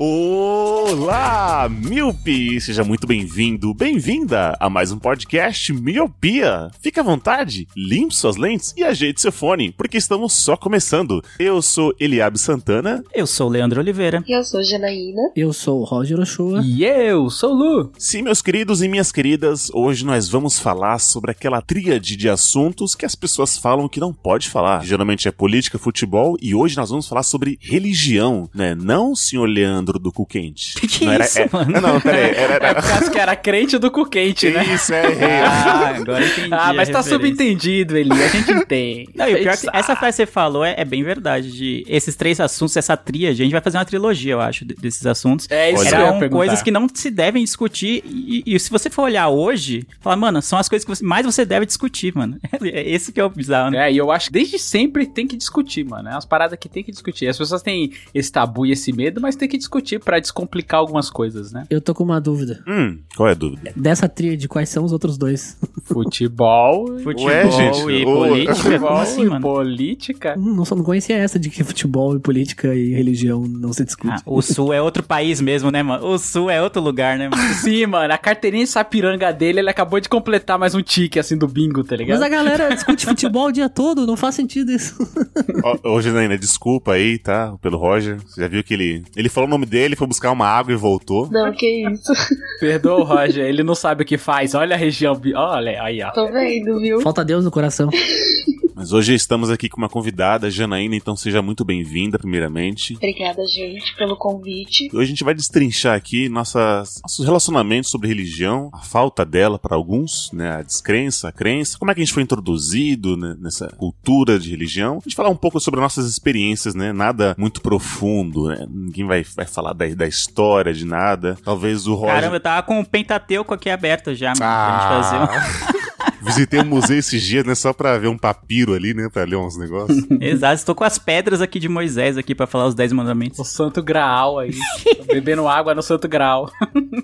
Oh. Olá, Miopi! Seja muito bem-vindo, bem-vinda a mais um podcast Miopia. Fique à vontade, limpe suas lentes e ajeite seu fone, porque estamos só começando. Eu sou Eliabe Santana. Eu sou o Leandro Oliveira. Eu sou Janaína. Eu sou o Roger Ochoa. E eu sou o Lu. Sim, meus queridos e minhas queridas, hoje nós vamos falar sobre aquela tríade de assuntos que as pessoas falam que não pode falar. Geralmente é política, futebol e hoje nós vamos falar sobre religião, né? Não, senhor Leandro do cu quente. Que não isso, é, mano? Não, não, peraí. Era, era... É por causa que era crente do cu quente, né? Isso, é, errei. Ah, agora entendi. Ah, mas a tá referência. subentendido, Eli. A gente entende. Não, e o pior é que essa frase que você falou é, é bem verdade. De esses três assuntos, essa tríade, a gente vai fazer uma trilogia, eu acho, de- desses assuntos. É isso que eu ia Eram perguntar. coisas que não se devem discutir. E, e se você for olhar hoje, falar, mano, são as coisas que você- mais você deve discutir, mano. É esse que é o bizarro, né? É, e eu acho que desde sempre tem que discutir, mano. É umas paradas que tem que discutir. As pessoas têm esse tabu e esse medo, mas tem que discutir pra descomplicar algumas coisas, né? Eu tô com uma dúvida. Hum, qual é a dúvida? Dessa tríade, quais são os outros dois? Futebol, Futebol Ué, gente, e ô- política, futebol assim, e mano? política. Hum, não, só não conhecia essa de que futebol e política e religião não se discute. Ah, o Sul é outro país mesmo, né, mano? O Sul é outro lugar, né, mano? Sim, mano, a carteirinha de sapiranga dele, ele acabou de completar mais um tique, assim, do bingo, tá ligado? Mas a galera discute futebol o dia todo, não faz sentido isso. Ó, Ô, Janaína, desculpa aí, tá? Pelo Roger. Você já viu que ele. Ele falou o nome dele, foi buscar uma água e voltou. Não, que isso. Perdoa o Roger, ele não sabe o que faz. Olha a região. Olha aí, ó. Tô vendo, viu? Falta Deus no coração. Mas hoje estamos aqui com uma convidada, Janaína, então seja muito bem-vinda, primeiramente. Obrigada, gente, pelo convite. Hoje a gente vai destrinchar aqui nossas, nossos relacionamentos sobre religião, a falta dela para alguns, né, a descrença, a crença, como é que a gente foi introduzido né, nessa cultura de religião. A gente falar um pouco sobre nossas experiências, né, nada muito profundo, né, ninguém vai, vai falar da, da história de nada. Talvez o Roger... Caramba, eu tava com o Pentateuco aqui aberto já, mano, pra gente fazer um... Visitei o museu esses dias, né, só pra ver um papiro ali, né, pra ler uns negócios. Exato, estou com as pedras aqui de Moisés aqui pra falar os dez mandamentos. O Santo Graal aí. Tô bebendo água no Santo Graal.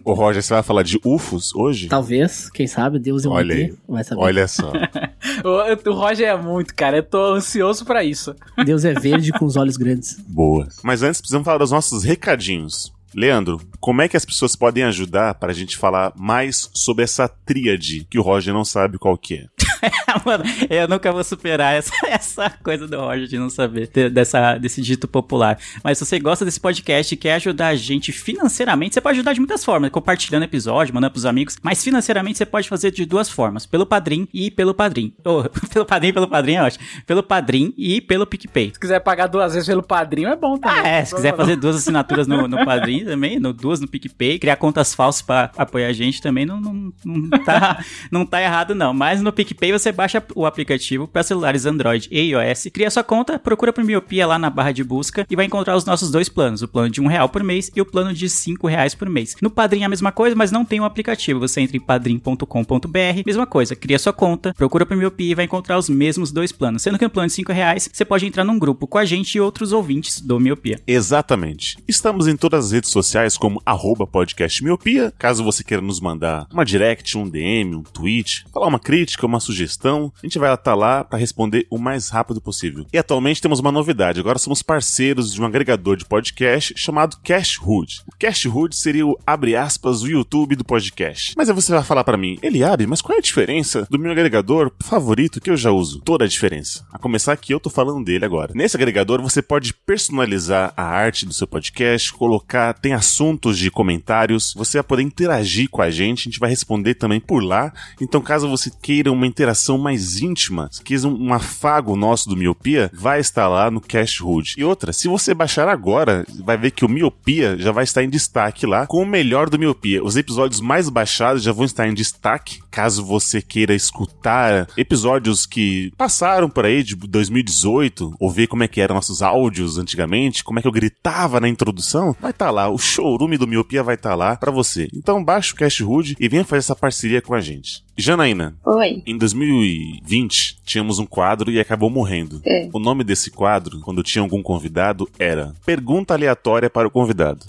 Ô Roger, você vai falar de UFOs hoje? Talvez, quem sabe, Deus é um Olha aí. vai saber. Olha só. O, o Roger é muito, cara. Eu tô ansioso pra isso. Deus é verde com os olhos grandes. Boa. Mas antes precisamos falar dos nossos recadinhos. Leandro, como é que as pessoas podem ajudar para a gente falar mais sobre essa tríade que o Roger não sabe qual que é? Mano, eu nunca vou superar essa, essa coisa do Roger de não saber de- dessa, desse dito popular. Mas se você gosta desse podcast e quer ajudar a gente financeiramente, você pode ajudar de muitas formas, compartilhando episódio, mandando pros amigos. Mas financeiramente você pode fazer de duas formas: pelo Padrim e pelo Padrim. Ou, pelo Padrim e pelo Padrim é ótimo. Pelo Padrim e pelo PicPay. Se quiser pagar duas vezes pelo padrinho, é bom também. Ah, é, se quiser fazer duas assinaturas no, no Padrim também, no, duas no PicPay, criar contas falsas pra apoiar a gente também não, não, não, tá, não tá errado não. Mas no PicPay você baixa o aplicativo para celulares Android e iOS, cria sua conta, procura por Miopia lá na barra de busca e vai encontrar os nossos dois planos, o plano de um real por mês e o plano de cinco reais por mês. No Padrim é a mesma coisa, mas não tem o aplicativo. Você entra em padrim.com.br, mesma coisa, cria sua conta, procura por Miopia e vai encontrar os mesmos dois planos. Sendo que no plano de cinco reais, você pode entrar num grupo com a gente e outros ouvintes do Miopia. Exatamente. Estamos em todas as redes sociais como arroba podcast miopia. Caso você queira nos mandar uma direct, um DM, um tweet, falar uma crítica, uma sugestão, a gente vai estar lá para responder o mais rápido possível. E atualmente temos uma novidade. Agora somos parceiros de um agregador de podcast chamado Cashhood. O Cashhood seria o, abre aspas, o YouTube do podcast. Mas aí você vai falar para mim, Eliabe, mas qual é a diferença do meu agregador favorito que eu já uso? Toda a diferença. A começar que eu tô falando dele agora. Nesse agregador você pode personalizar a arte do seu podcast, colocar, tem assuntos de comentários, você vai poder interagir com a gente, a gente vai responder também por lá. Então, caso você queira uma interação mais íntima, se quiser um, afago nosso do Miopia, vai estar lá no Cashhood. E outra, se você baixar agora, vai ver que o Miopia já vai estar em destaque lá com o melhor do Miopia. Os episódios mais baixados já vão estar em destaque. Caso você queira escutar episódios que passaram por aí de 2018, ou ver como é que eram nossos áudios antigamente, como é que eu gritava na introdução, vai estar tá lá. O showroom do Miopia vai estar tá lá para você. Então baixa o Cast Hood e venha fazer essa parceria com a gente. Janaína, Oi. em 2020 tínhamos um quadro e acabou morrendo. É. O nome desse quadro, quando tinha algum convidado, era Pergunta Aleatória para o Convidado.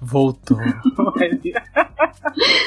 Voltou.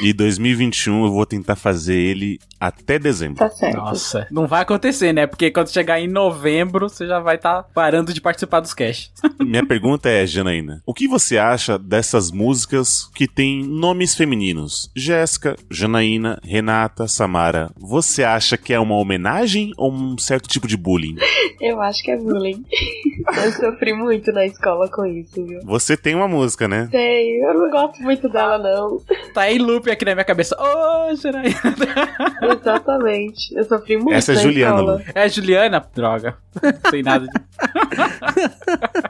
E 2021 eu vou tentar fazer ele até dezembro. Tá certo. Nossa, não vai acontecer, né? Porque quando chegar em novembro, você já vai estar parando de participar dos casts. Minha pergunta é, Janaína, o que você acha dessas músicas que têm nomes femininos? Jéssica, Janaína, Renata, Samara. Você acha que é uma homenagem ou um certo tipo de bullying? Eu acho que é bullying. Eu sofri muito na escola com isso, viu? Você tem uma música, né? Sei, eu não gosto muito dela, não. Tá em loop aqui na minha cabeça. Ô, Janaína. Exatamente. Eu sofri muito Essa é na Juliana. Lu. É Juliana? Droga. Tem nada de.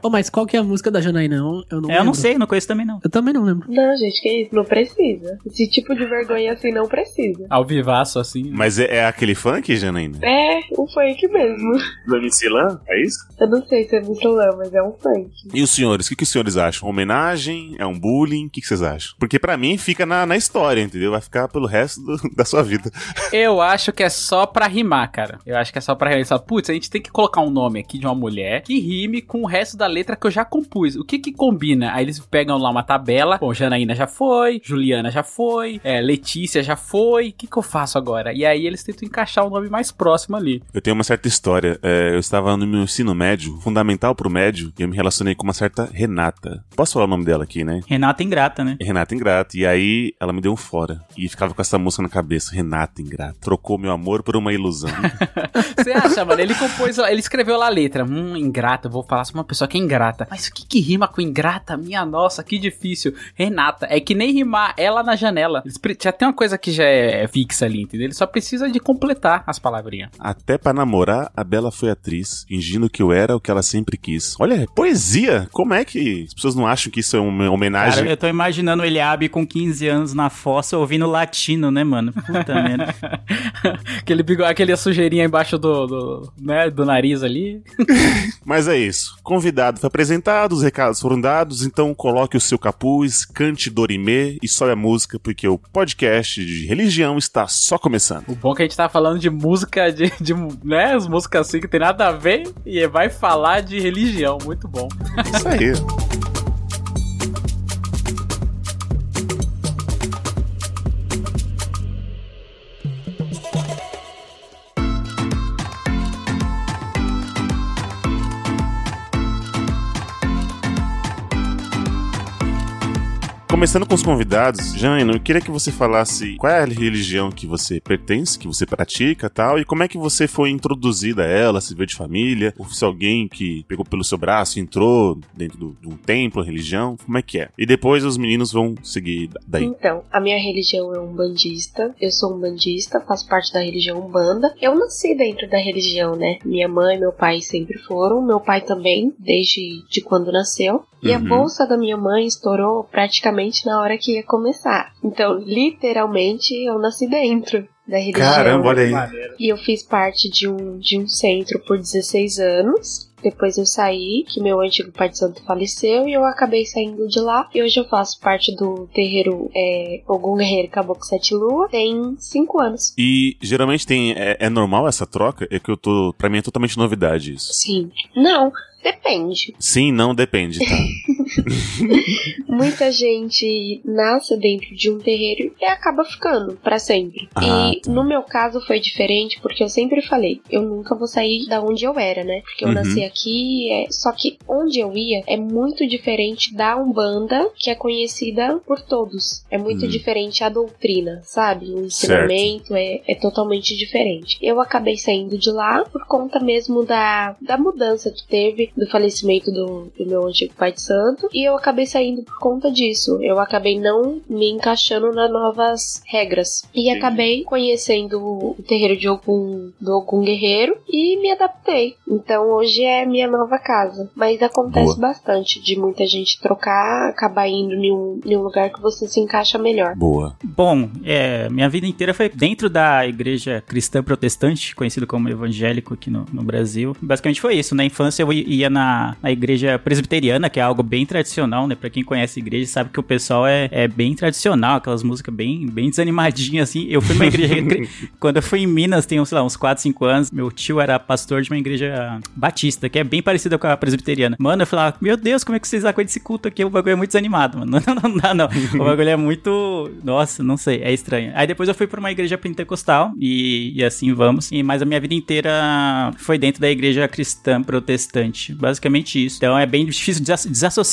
Ô, mas qual que é a música da Janaína? Eu, eu não É, eu não sei, não conheço também não. Eu também não lembro. Não, gente, que isso? Não precisa. Esse tipo de vergonha assim não precisa. Ao vivaço, assim. Mas é, é aquele funk, Janaína? É, um funk mesmo. Do MC Lan? É isso? Eu não sei se é Michelin, mas é um funk. E os senhores, o que, que os senhores acham? Homenagem? É um bullying? O que, que vocês acham? Porque pra mim fica na, na história, entendeu? Vai ficar pelo resto do- da sua vida. Eu acho que é só pra rimar, cara. Eu acho que é só pra rimar. Putz, a gente tem que colocar um nome aqui de uma mulher que rime com o resto da letra que eu já compus. O que que combina? Aí eles pegam lá uma tabela. Bom, Janaína já foi, Juliana já foi, é, Letícia já foi. O que que eu faço agora? E aí eles tentam encaixar o nome mais próximo ali. Eu tenho uma certa história. É, eu estava no meu ensino médio, fundamental pro médio, e eu me relacionei com uma certa Renata. Posso falar o nome dela aqui, né? Renata Ingrata, né? Renata Ingrata. E aí ela me deu um fora. E ficava com essa música na cabeça. Renata Ingrata. Trocou meu amor por uma ilusão. Você acha, mano? Ele compôs, ele escreveu lá a letra. Hum, ingrata, eu vou falar sobre uma pessoa que é ingrata. Mas o que que rima com ingrata? Minha nossa, que difícil. Renata, é que nem rimar ela na janela. Já tem uma coisa que já é fixa ali, entendeu? Ele só precisa de completar as palavrinhas. Até pra namorar, a Bela foi atriz, fingindo que eu era o que ela sempre quis. Olha, é poesia! Como é que as pessoas não acham que isso é uma homenagem? Cara, eu tô imaginando o Eliabe com 15 anos na fossa ouvindo latino, né, mano? Puta merda. aquele bigode, aquele sujeirinha embaixo do, do, né, do nariz ali. Mas é isso. Convidado foi apresentado, os recados foram dados, então coloque o seu capuz, cante Dorimê e sobe a música, porque o podcast de religião está só começando. O bom é que a gente tá falando de música, de, de né, as músicas assim que tem nada a ver e vai falar de religião. Muito bom. Isso aí. Começando com os convidados, Janaína, eu queria que você falasse qual é a religião que você pertence, que você pratica e tal, e como é que você foi introduzida a ela, se veio de família, ou se alguém que pegou pelo seu braço e entrou dentro do- de um templo, religião, como é que é? E depois os meninos vão seguir da- daí. Então, a minha religião é umbandista. Eu sou umbandista, faço parte da religião umbanda. Eu nasci dentro da religião, né? Minha mãe e meu pai sempre foram. Meu pai também, desde de quando nasceu. E a Uhum. bolsa da minha mãe estourou praticamente na hora que ia começar. Então, literalmente, eu nasci dentro da religião. Caramba, olha aí. E eu fiz parte de um, de um centro por 16 anos. Depois eu saí, que meu antigo pai de santo faleceu, e eu acabei saindo de lá. E hoje eu faço parte do terreiro é, Ogum Guerreiro Caboclo Sete Lua. Tem 5 anos. E geralmente tem. É, é normal essa troca? É que eu tô. Pra mim é totalmente novidade isso. Sim. Não, depende. Sim, não, depende, tá? Muita gente nasce dentro de um terreiro e acaba ficando pra sempre. Ah, e tá. no meu caso foi diferente porque eu sempre falei, eu nunca vou sair da onde eu era, né? Porque eu Uhum. nasci aqui, é... só que onde eu ia é muito diferente da Umbanda, que é conhecida por todos. É muito Hum. diferente a doutrina, sabe? O ensinamento é, é totalmente diferente. Eu acabei saindo de lá por conta mesmo da, da mudança que teve, do falecimento do, do meu antigo pai de santo. Tanto e eu acabei saindo por conta disso. Eu acabei não me encaixando nas novas regras. E acabei conhecendo o terreiro de Ogum, do Ogum Guerreiro e me adaptei. Então hoje é minha nova casa. Mas acontece Boa. bastante de muita gente trocar, acabar indo em um, em um lugar que você se encaixa melhor. Boa. Bom, é, minha vida inteira foi dentro da igreja cristã protestante, conhecido como evangélico aqui no, no Brasil. Basicamente foi isso. Na infância eu ia na, na igreja presbiteriana, que é algo bem tradicional, né? Pra quem conhece igreja, sabe que o pessoal é, é bem tradicional, aquelas músicas bem, bem desanimadinhas, assim. Eu fui numa igreja. quando eu fui em Minas, tem, sei lá, uns 4, 5 anos, meu tio era pastor de uma igreja batista, que é bem parecida com a presbiteriana. Mano, eu falava, meu Deus, como é que vocês dão conta desse culto aqui? O bagulho é muito desanimado, mano. Não, não, não dá, não. O bagulho é muito. Nossa, não sei, é estranho. Aí depois eu fui pra uma igreja pentecostal e, e assim vamos. E, mas a minha vida inteira foi dentro da igreja cristã protestante. Basicamente isso. Então é bem difícil desass-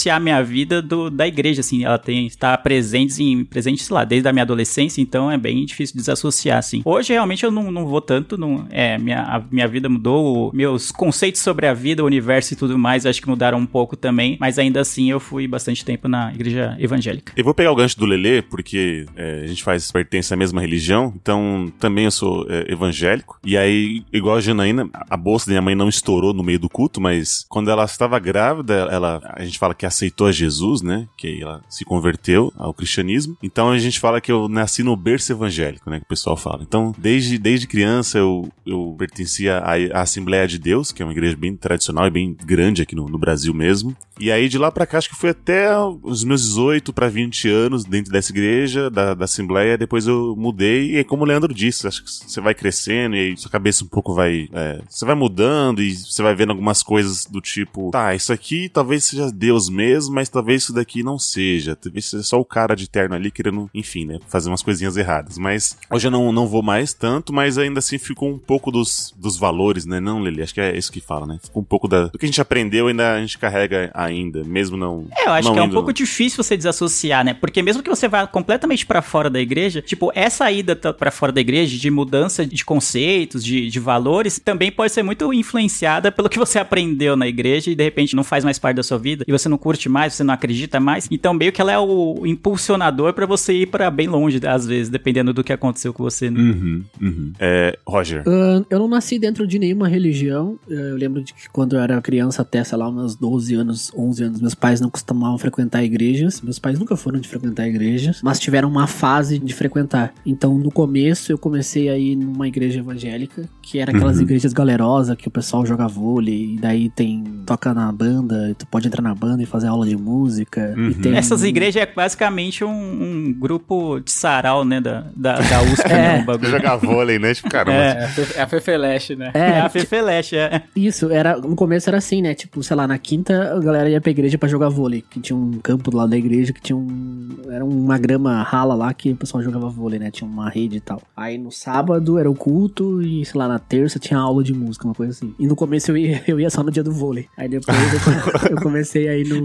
desassociar minha vida do, da igreja, assim. Ela tem está presente, em, presente, sei lá, desde a minha adolescência, então é bem difícil desassociar, assim. Hoje realmente eu não, não vou tanto, não, é, minha, a minha vida mudou, meus conceitos sobre a vida, o universo e tudo mais, acho que mudaram um pouco também, mas ainda assim eu fui bastante tempo na igreja evangélica. Eu vou pegar o gancho do Lelê, porque é, a gente faz pertence à mesma religião, então também eu sou é, evangélico. E aí, igual a Janaína, a bolsa da minha mãe não estourou no meio do culto, mas quando ela estava grávida, ela, a gente fala que aceitou a Jesus, né? Que ela se converteu ao cristianismo. Então a gente fala que eu nasci no berço evangélico, né? Que o pessoal fala. Então, desde, desde criança eu, eu pertencia à, Assembleia de Deus, que é uma igreja bem tradicional e bem grande aqui no, no Brasil mesmo. E aí de lá pra cá, acho que foi até os meus 18 para 20 anos dentro dessa igreja, da, da Assembleia. Depois eu mudei, e como o Leandro disse, acho que você vai crescendo e aí sua cabeça um pouco vai. é, você vai mudando e você vai vendo algumas coisas do tipo, tá, isso aqui talvez seja Deus mesmo, mas talvez isso daqui não seja. Talvez seja só o cara de terno ali querendo, enfim, né, fazer umas coisinhas erradas. Mas hoje eu não, não vou mais tanto, mas ainda assim ficou um pouco dos, dos valores, né? Não, Lili, acho que é isso que fala, né? Ficou um pouco da, do que a gente aprendeu ainda a gente carrega ainda, mesmo não. É, eu acho que é um pouco no- difícil você desassociar, né? Porque mesmo que você vá completamente pra fora da igreja, tipo, essa ida pra fora da igreja de mudança de conceitos, de, de valores, também pode ser muito influenciada pelo que você aprendeu na igreja e de repente não faz mais parte da sua vida e você não curte mais, você não acredita mais. Então, meio que ela é o impulsionador pra você ir pra bem longe, às vezes, dependendo do que aconteceu com você. né? Uhum, uhum. É, Roger. Ah, eu não nasci dentro de nenhuma religião. Ah, Eu lembro de que quando eu era criança, até, sei lá, meus 12 anos, 11 anos, meus pais não costumavam frequentar igrejas. Meus pais nunca foram de frequentar igrejas, mas tiveram uma fase de frequentar. Então, no começo, eu comecei a ir numa igreja evangélica, que era aquelas Uhum. igrejas galerosas que o pessoal joga vôlei, e daí tem. toca na banda, tu pode entrar na banda e fazer aula de música. Uhum. E tem Essas igrejas é basicamente um, um grupo de sarau, né? Da, da, da USP, É. né? Jogar vôlei, né? Tipo, caramba. É. É a é a Fefeleche, né? É, É, a Fefeleche, é. Isso, era, no começo era assim, né? Tipo, sei lá, na quinta a galera ia pra igreja pra jogar vôlei. Que tinha um campo do lado da igreja que tinha um. Era uma grama rala lá que o pessoal jogava vôlei, né? Tinha uma rede e tal. Aí no sábado era o culto e, sei lá, na terça tinha aula de música, uma coisa assim. E no começo eu ia, eu ia só no dia do vôlei. Aí depois eu, eu comecei aí no,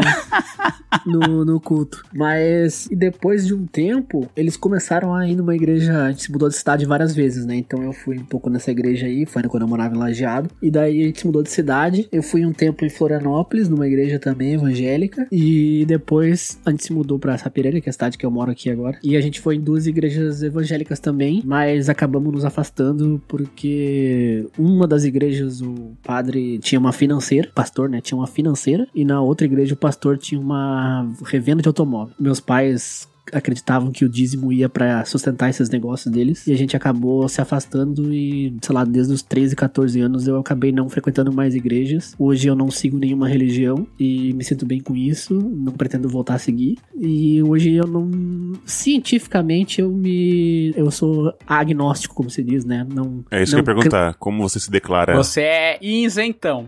no, no culto. Mas e depois de um tempo, eles começaram a ir numa igreja. A gente se mudou de cidade várias vezes, né? Então eu fui um pouco nessa igreja aí, foi quando eu morava em Lajeado. E daí a gente se mudou de cidade. Eu fui um tempo em Florianópolis, numa igreja também evangélica. E depois a gente se mudou pra Sapiranga, que é a cidade que eu moro aqui agora. E a gente foi em duas igrejas evangélicas também, mas acabamos nos afastando porque uma das igrejas o padre tinha uma financeira, pastor, né, tinha uma financeira, e na outra igreja o pastor tinha uma revenda de automóvel. Meus pais acreditavam que o dízimo ia pra sustentar esses negócios deles e a gente acabou se afastando e, sei lá, desde os 13, 14 anos eu acabei não frequentando mais igrejas. Hoje eu não sigo nenhuma religião e me sinto bem com isso, não pretendo voltar a seguir. E hoje eu não cientificamente eu me eu sou agnóstico, como se diz, né? Não É isso não que eu ia perguntar. Como você se declara? Você é isentão.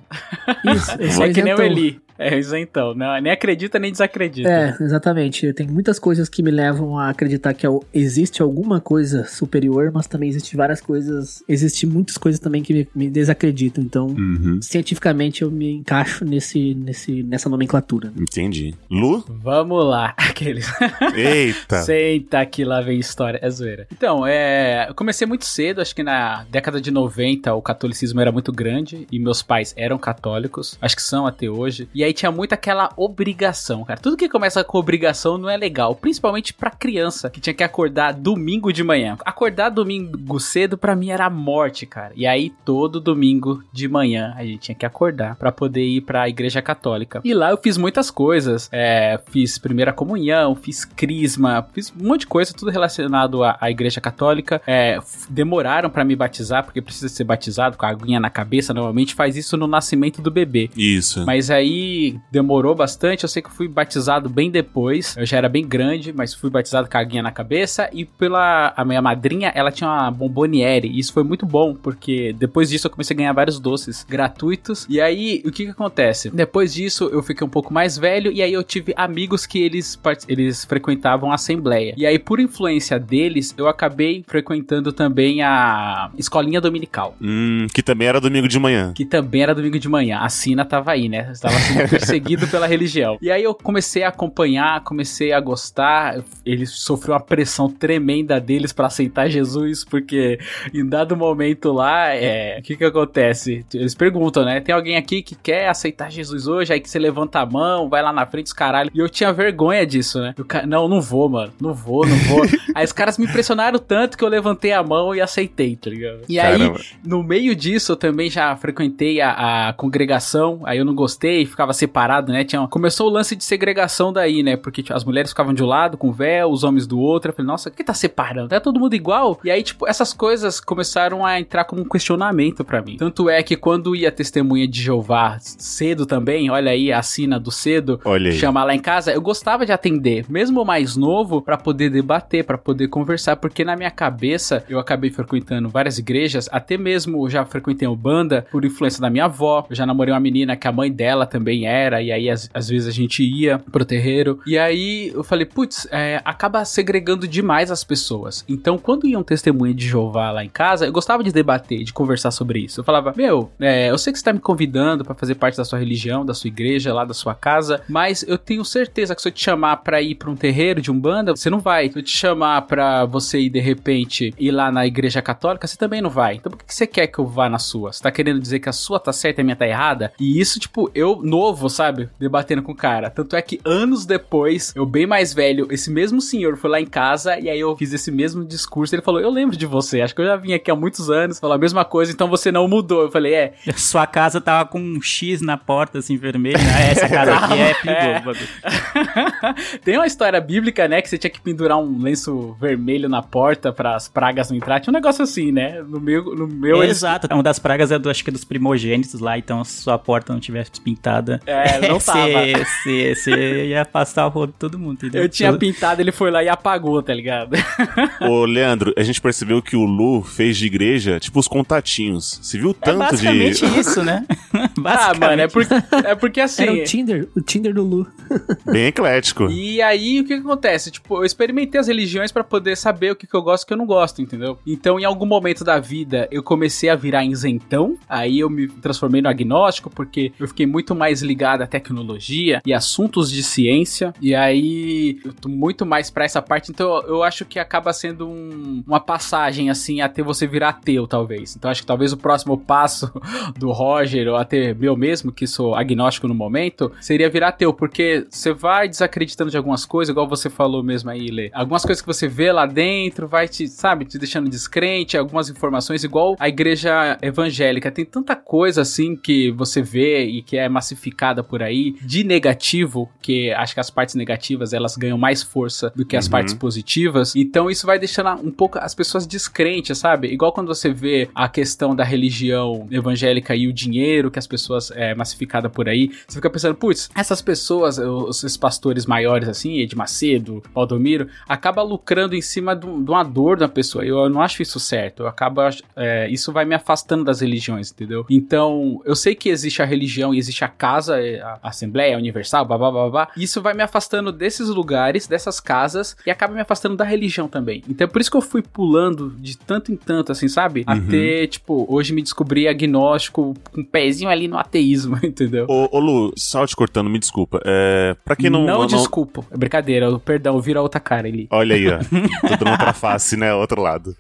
Isso, eu sou É que nem o. Eli. É isentão. Não, nem acredita nem desacredita. É, exatamente. Tem muitas coisas que me levam a acreditar que existe alguma coisa superior, mas também existe várias coisas. Existe muitas coisas também que me, me desacreditam. Então, Uhum. cientificamente, eu me encaixo nesse, nesse, nessa nomenclatura. Entendi. Lu? Vamos lá. Aqueles. Eita! Senta que lá vem história. É zoeira. Então, é. Eu comecei muito cedo, acho que na década de 90 o catolicismo era muito grande e meus pais eram católicos, acho que são até hoje. E aí tinha muito aquela obrigação, cara. Tudo que começa com obrigação não é legal, principalmente pra criança, que tinha que acordar domingo de manhã. Acordar domingo cedo pra mim era a morte, cara. E aí todo domingo de manhã a gente tinha que acordar pra poder ir pra igreja católica. E lá eu fiz muitas coisas. É, fiz primeira comunhão, fiz crisma, fiz um monte de coisa, tudo relacionado à, à igreja católica. É, demoraram pra me batizar, porque precisa ser batizado com a aguinha na cabeça. Normalmente faz isso no nascimento do bebê. Isso. Mas aí demorou bastante. Eu sei que eu fui batizado bem depois. Eu já era bem grande, mas fui batizado com a aguinha na cabeça. E pela a minha madrinha, ela tinha uma bomboniere. E isso foi muito bom, porque depois disso eu comecei a ganhar vários doces gratuitos. E aí, o que que acontece? Depois disso, eu fiquei um pouco mais velho. E aí eu tive amigos que eles, eles frequentavam a assembleia. E aí, por influência deles, eu acabei frequentando também a escolinha dominical. Hum, que também era domingo de manhã. Que também era domingo de manhã. A Sina tava aí, né? Estava sendo perseguido pela religião. E aí eu comecei a acompanhar, comecei a gostar. Ele sofreu uma pressão tremenda deles pra aceitar Jesus, porque em dado momento lá, é, o que que acontece? Eles perguntam, né? Tem alguém aqui que quer aceitar Jesus hoje? Aí que você levanta a mão, vai lá na frente, os caralho. E eu tinha vergonha disso, né? Eu, não, não vou, mano. Não vou, não vou. aí os caras me pressionaram tanto que eu levantei a mão e aceitei, tá ligado? E aí, Caramba. no meio disso, eu também já frequentei a, a congregação, aí eu não gostei, ficava separado, né? Tinha, começou o lance de segregação daí, né? Porque tipo, as mulheres ficavam de um lado com véu, os homens do outro. Eu falei, nossa, o que tá separando? É todo mundo igual? E aí, tipo, essas coisas começaram a entrar como um questionamento pra mim. Tanto é que quando ia testemunha de Jeová cedo também, olha aí a sina do cedo, Olha aí. chamar lá em casa, eu gostava de atender, mesmo mais novo, pra poder debater, pra poder conversar, porque na minha cabeça eu acabei frequentando várias igrejas, até mesmo já frequentei o banda por influência da minha avó. Eu já namorei uma menina que a mãe dela também era, e aí às, às vezes a gente ia pro terreiro. E aí eu falei, putz, é, acaba segregando demais as pessoas. Então, quando ia um testemunho de Jeová lá em casa, eu gostava de debater, de conversar sobre isso. Eu falava, meu, é, eu sei que você tá me convidando pra fazer parte da sua religião, da sua igreja, lá da sua casa, mas eu tenho certeza que se eu te chamar pra ir pra um terreiro de umbanda, você não vai. Se eu te chamar pra você ir de repente ir lá na igreja católica, você também não vai. Então por que você quer que eu vá na sua? Você tá querendo dizer que a sua tá certa e a minha tá errada? E isso, tipo, eu novo, sabe? Debatendo com o cara. Tanto é que anos depois, eu bem mais velho, esse mesmo senhor foi lá em casa e aí eu fiz esse mesmo discurso. Ele falou: Eu lembro de você, acho que eu já vim aqui há muitos anos, falou a mesma coisa, então você não mudou. Eu falei: É, Sua casa tava com um X na porta, assim, vermelho. né? Essa casa aqui é perigoso. o bagulho. Tem uma história bíblica, né? Que você tinha que pendurar um lenço vermelho na porta para as pragas não entrar. Tinha um negócio assim, né? No meu, no meu eles- Exato. Uma das pragas é do, acho que é dos primogênitos lá, então se sua porta não tivesse pintada. É, não tava. Você ia passar o rodo de todo mundo, entendeu? Eu tinha Todo- pintado, ele foi lá e apagou, tá ligado? Ô, Leandro, a gente percebeu que o Lu fez de igreja, tipo, os contatinhos. Você viu É tanto basicamente de. isso, né? ah, basicamente. mano, é, por, é porque assim. Era o Tinder, o Tinder do Lu. Bem eclético. E aí, o que, que acontece? Tipo, eu experimentei as religiões pra poder saber o que, que eu gosto e o que eu não gosto, entendeu? Então, em algum momento da vida, eu comecei a virar isentão. Aí eu me transformei no agnóstico, porque eu fiquei muito mais ligado à tecnologia e assuntos de ciência. E aí, eu tô muito mais pra essa parte. Então, eu acho que acaba sendo um- uma passagem, assim, até você virar ateu, talvez. Então, acho que talvez o próximo passo do Roger, ou até meu mesmo, que sou agnóstico no momento, seria virar ateu, porque você vai desacreditando de algumas coisas, igual você falou mesmo aí, Lê. Algumas coisas que você vê lá dentro vai te, sabe, te deixando descrente, algumas informações, igual a igreja evangélica. Tem tanta coisa assim que você vê e que é massificada por aí, de negativo, que acho que as partes negativas elas ganham mais força do que as Uhum. partes positivas. Então isso vai deixando um pouco as pessoas descrentes, sabe? Igual quando você vê a questão da religião evangélica e o dinheiro que as pessoas é massificada por aí, você fica pensando, putz, essas pessoas, os- esses pastores maiores assim, Ed Macedo, Valdomiro, acaba lucrando em cima de, um- de uma dor da pessoa. Eu, não acho isso certo. Eu acabo, é, isso vai me afastando das religiões, entendeu? Então, eu sei que existe a religião e existe a casa, é, a Assembleia Universal, babá, babá. Isso vai me afastando desses lugares, dessas casas, e acaba me afastando da religião também. Então, é por isso que eu fui pulando de tanto em tanto, assim, sabe? Até, tipo, hoje me descobri agnóstico, com um pezinho ali no ateísmo, entendeu? Ô, ô, Lu, só te cortando, me desculpa. É, pra quem não. não, desculpa. É brincadeira, perdão, vira outra cara ali. Olha aí, ó. Tô dando outra face, né? Outro lado.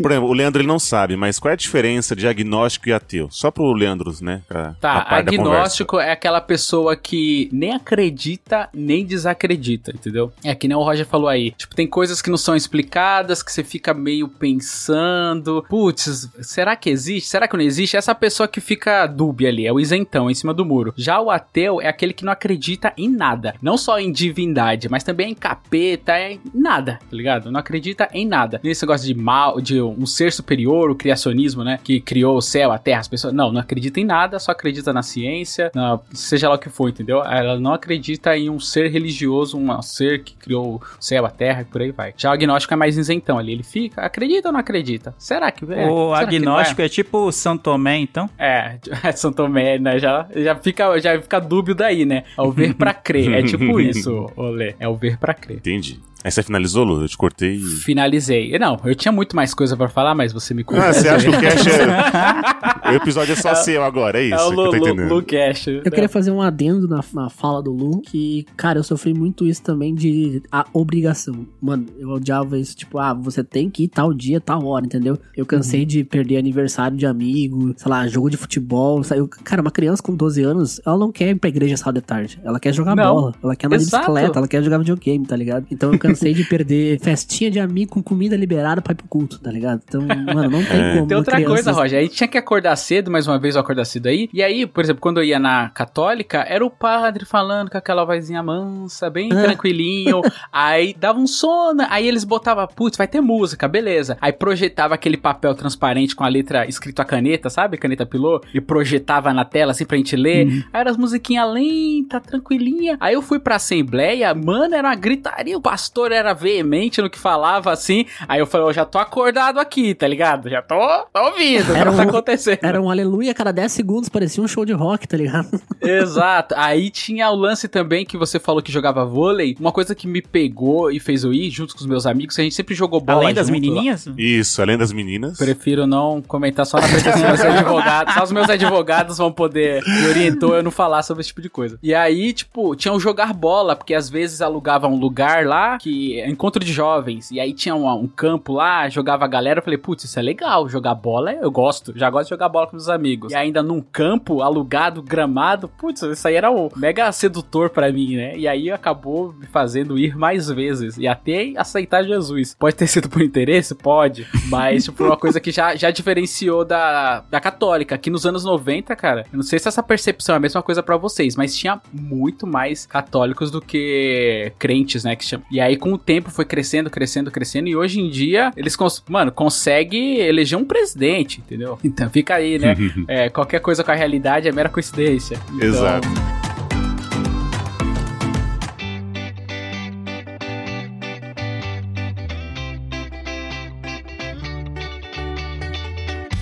Por exemplo, o Leandro ele não sabe, mas qual é a diferença de agnóstico e ateu? Só pro Leandro, né? Tá, agnóstico é, aquela pessoa que nem acredita, nem desacredita, entendeu? É que nem o Roger falou aí. Tipo, tem coisas que não são explicadas, que você fica meio pensando. Putz, será que existe? Será que não existe? Essa pessoa que fica dúbia ali, é o isentão em cima do muro. Já o ateu é aquele que não acredita em nada. Não só em divindade, mas também em capeta, em nada, tá ligado? Não acredita em nada. Nesse negócio de mal, de um ser superior, o criacionismo, né? Que criou o céu, a terra, as pessoas. Não, não acredita em nada, só acredita na ciência, na, seja lá o que for, entendeu? Ela não acredita em um ser religioso, um ser que criou o céu, a terra e por aí vai. Já o agnóstico é mais isentão ali. Ele fica, acredita ou não acredita? Será que. É, o será que agnóstico vai? é tipo São Tomé, então? É, São Tomé, né? Já, já, fica, já fica dúbio daí, né? É o ver pra crer. É tipo isso, Olê. É o ver pra crer. Entendi. Aí você finalizou, Lu? Eu te cortei. e- Finalizei. Não, eu tinha muito mais coisa pra falar, mas você me cortou. Ah, você acha que o Cash é. o episódio é só seu agora, é isso É o que eu Lu, tô Lu, entendendo. Lu Cash. Eu queria fazer um adendo na, na fala do Lu, que, cara, eu sofri muito isso também de a obrigação. Mano, eu odiava isso, tipo, ah, você tem que ir tal dia, tal hora, entendeu? Eu cansei de perder aniversário de amigo, sei lá, jogo de futebol. Saiu... Cara, uma criança com 12 anos, ela não quer ir pra igreja sábado de tarde. Ela quer jogar Não. bola, ela quer andar de bicicleta, ela quer jogar videogame, tá ligado? Então eu cansei de perder festinha de amigo com comida liberada pra ir pro culto, tá ligado? Então, mano, não tem É. como. Tem outra crianças- coisa, Roger. A gente tinha que acordar cedo, mais uma vez eu acordar cedo aí. E aí, por exemplo, quando eu ia na católica, era o padre falando com aquela vozinha mansa, bem É. tranquilinho. aí dava um sono. Aí eles botavam, putz, vai ter música, beleza. Aí projetava aquele papel transparente com a letra escrito a caneta, sabe? Caneta pilô. E projetava na tela assim pra gente ler. Aí era as musiquinhas lenta, tranquilinha. Aí eu fui pra assembleia, mano, era uma gritaria. O pastor era veemente no que falava assim. Aí eu falei, eu já tô acordado aqui, tá ligado? Já tô, tô ouvindo, o que Era tá um- acontecendo. Era um aleluia a cada 10 segundos, parecia um show de rock, tá ligado? Exato. Aí tinha o lance também que você falou que jogava vôlei. Uma coisa que me pegou e fez eu ir junto com os meus amigos, a gente sempre jogou bola Além das junto lá. menininhas? Isso, além das meninas. Prefiro não comentar só na frente dos meus advogados. Só os meus advogados vão poder me orientou eu não falar sobre esse tipo de coisa. E aí, tipo, tinha o jogar bola, porque às vezes alugava um lugar lá, que é encontro de jovens, e aí tinha um, um campo lá, jogava a galera, eu falei, putz, isso é legal, jogar bola eu gosto, já gosto de jogar bola com meus amigos. E ainda num campo alugado, gramado, putz, isso aí era o mega sedutor pra mim, né? E aí acabou me fazendo ir mais vezes, e até aceitar Jesus. Pode ter sido por interesse? Pode, mas tipo, uma coisa que já, já diferenciou da, da católica, que nos anos 90, cara, eu não sei se essa percepção é a mesma coisa pra vocês, mas tinha muito mais católicos do que crentes, né, que chama. E aí com o tempo foi crescendo, crescendo, crescendo, e hoje em dia eles, cons mano, conseguem eleger um presidente, entendeu? Então fica aí, né, é, qualquer coisa com a realidade é mera coincidência. Então, Exato.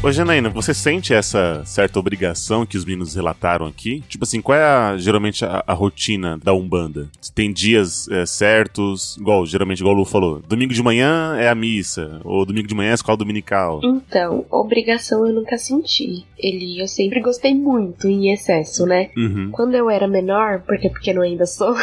Ô, Janaína, você sente essa certa obrigação que os meninos relataram aqui? Tipo assim, qual é a- geralmente a, a rotina da Umbanda? Tem dias é, certos, igual, geralmente, igual o Lu falou, domingo de manhã é a missa, ou domingo de manhã é a escola dominical. Então, obrigação eu nunca senti. Ele, eu sempre gostei muito em excesso, né? Uhum. Quando eu era menor, porque pequeno ainda sou,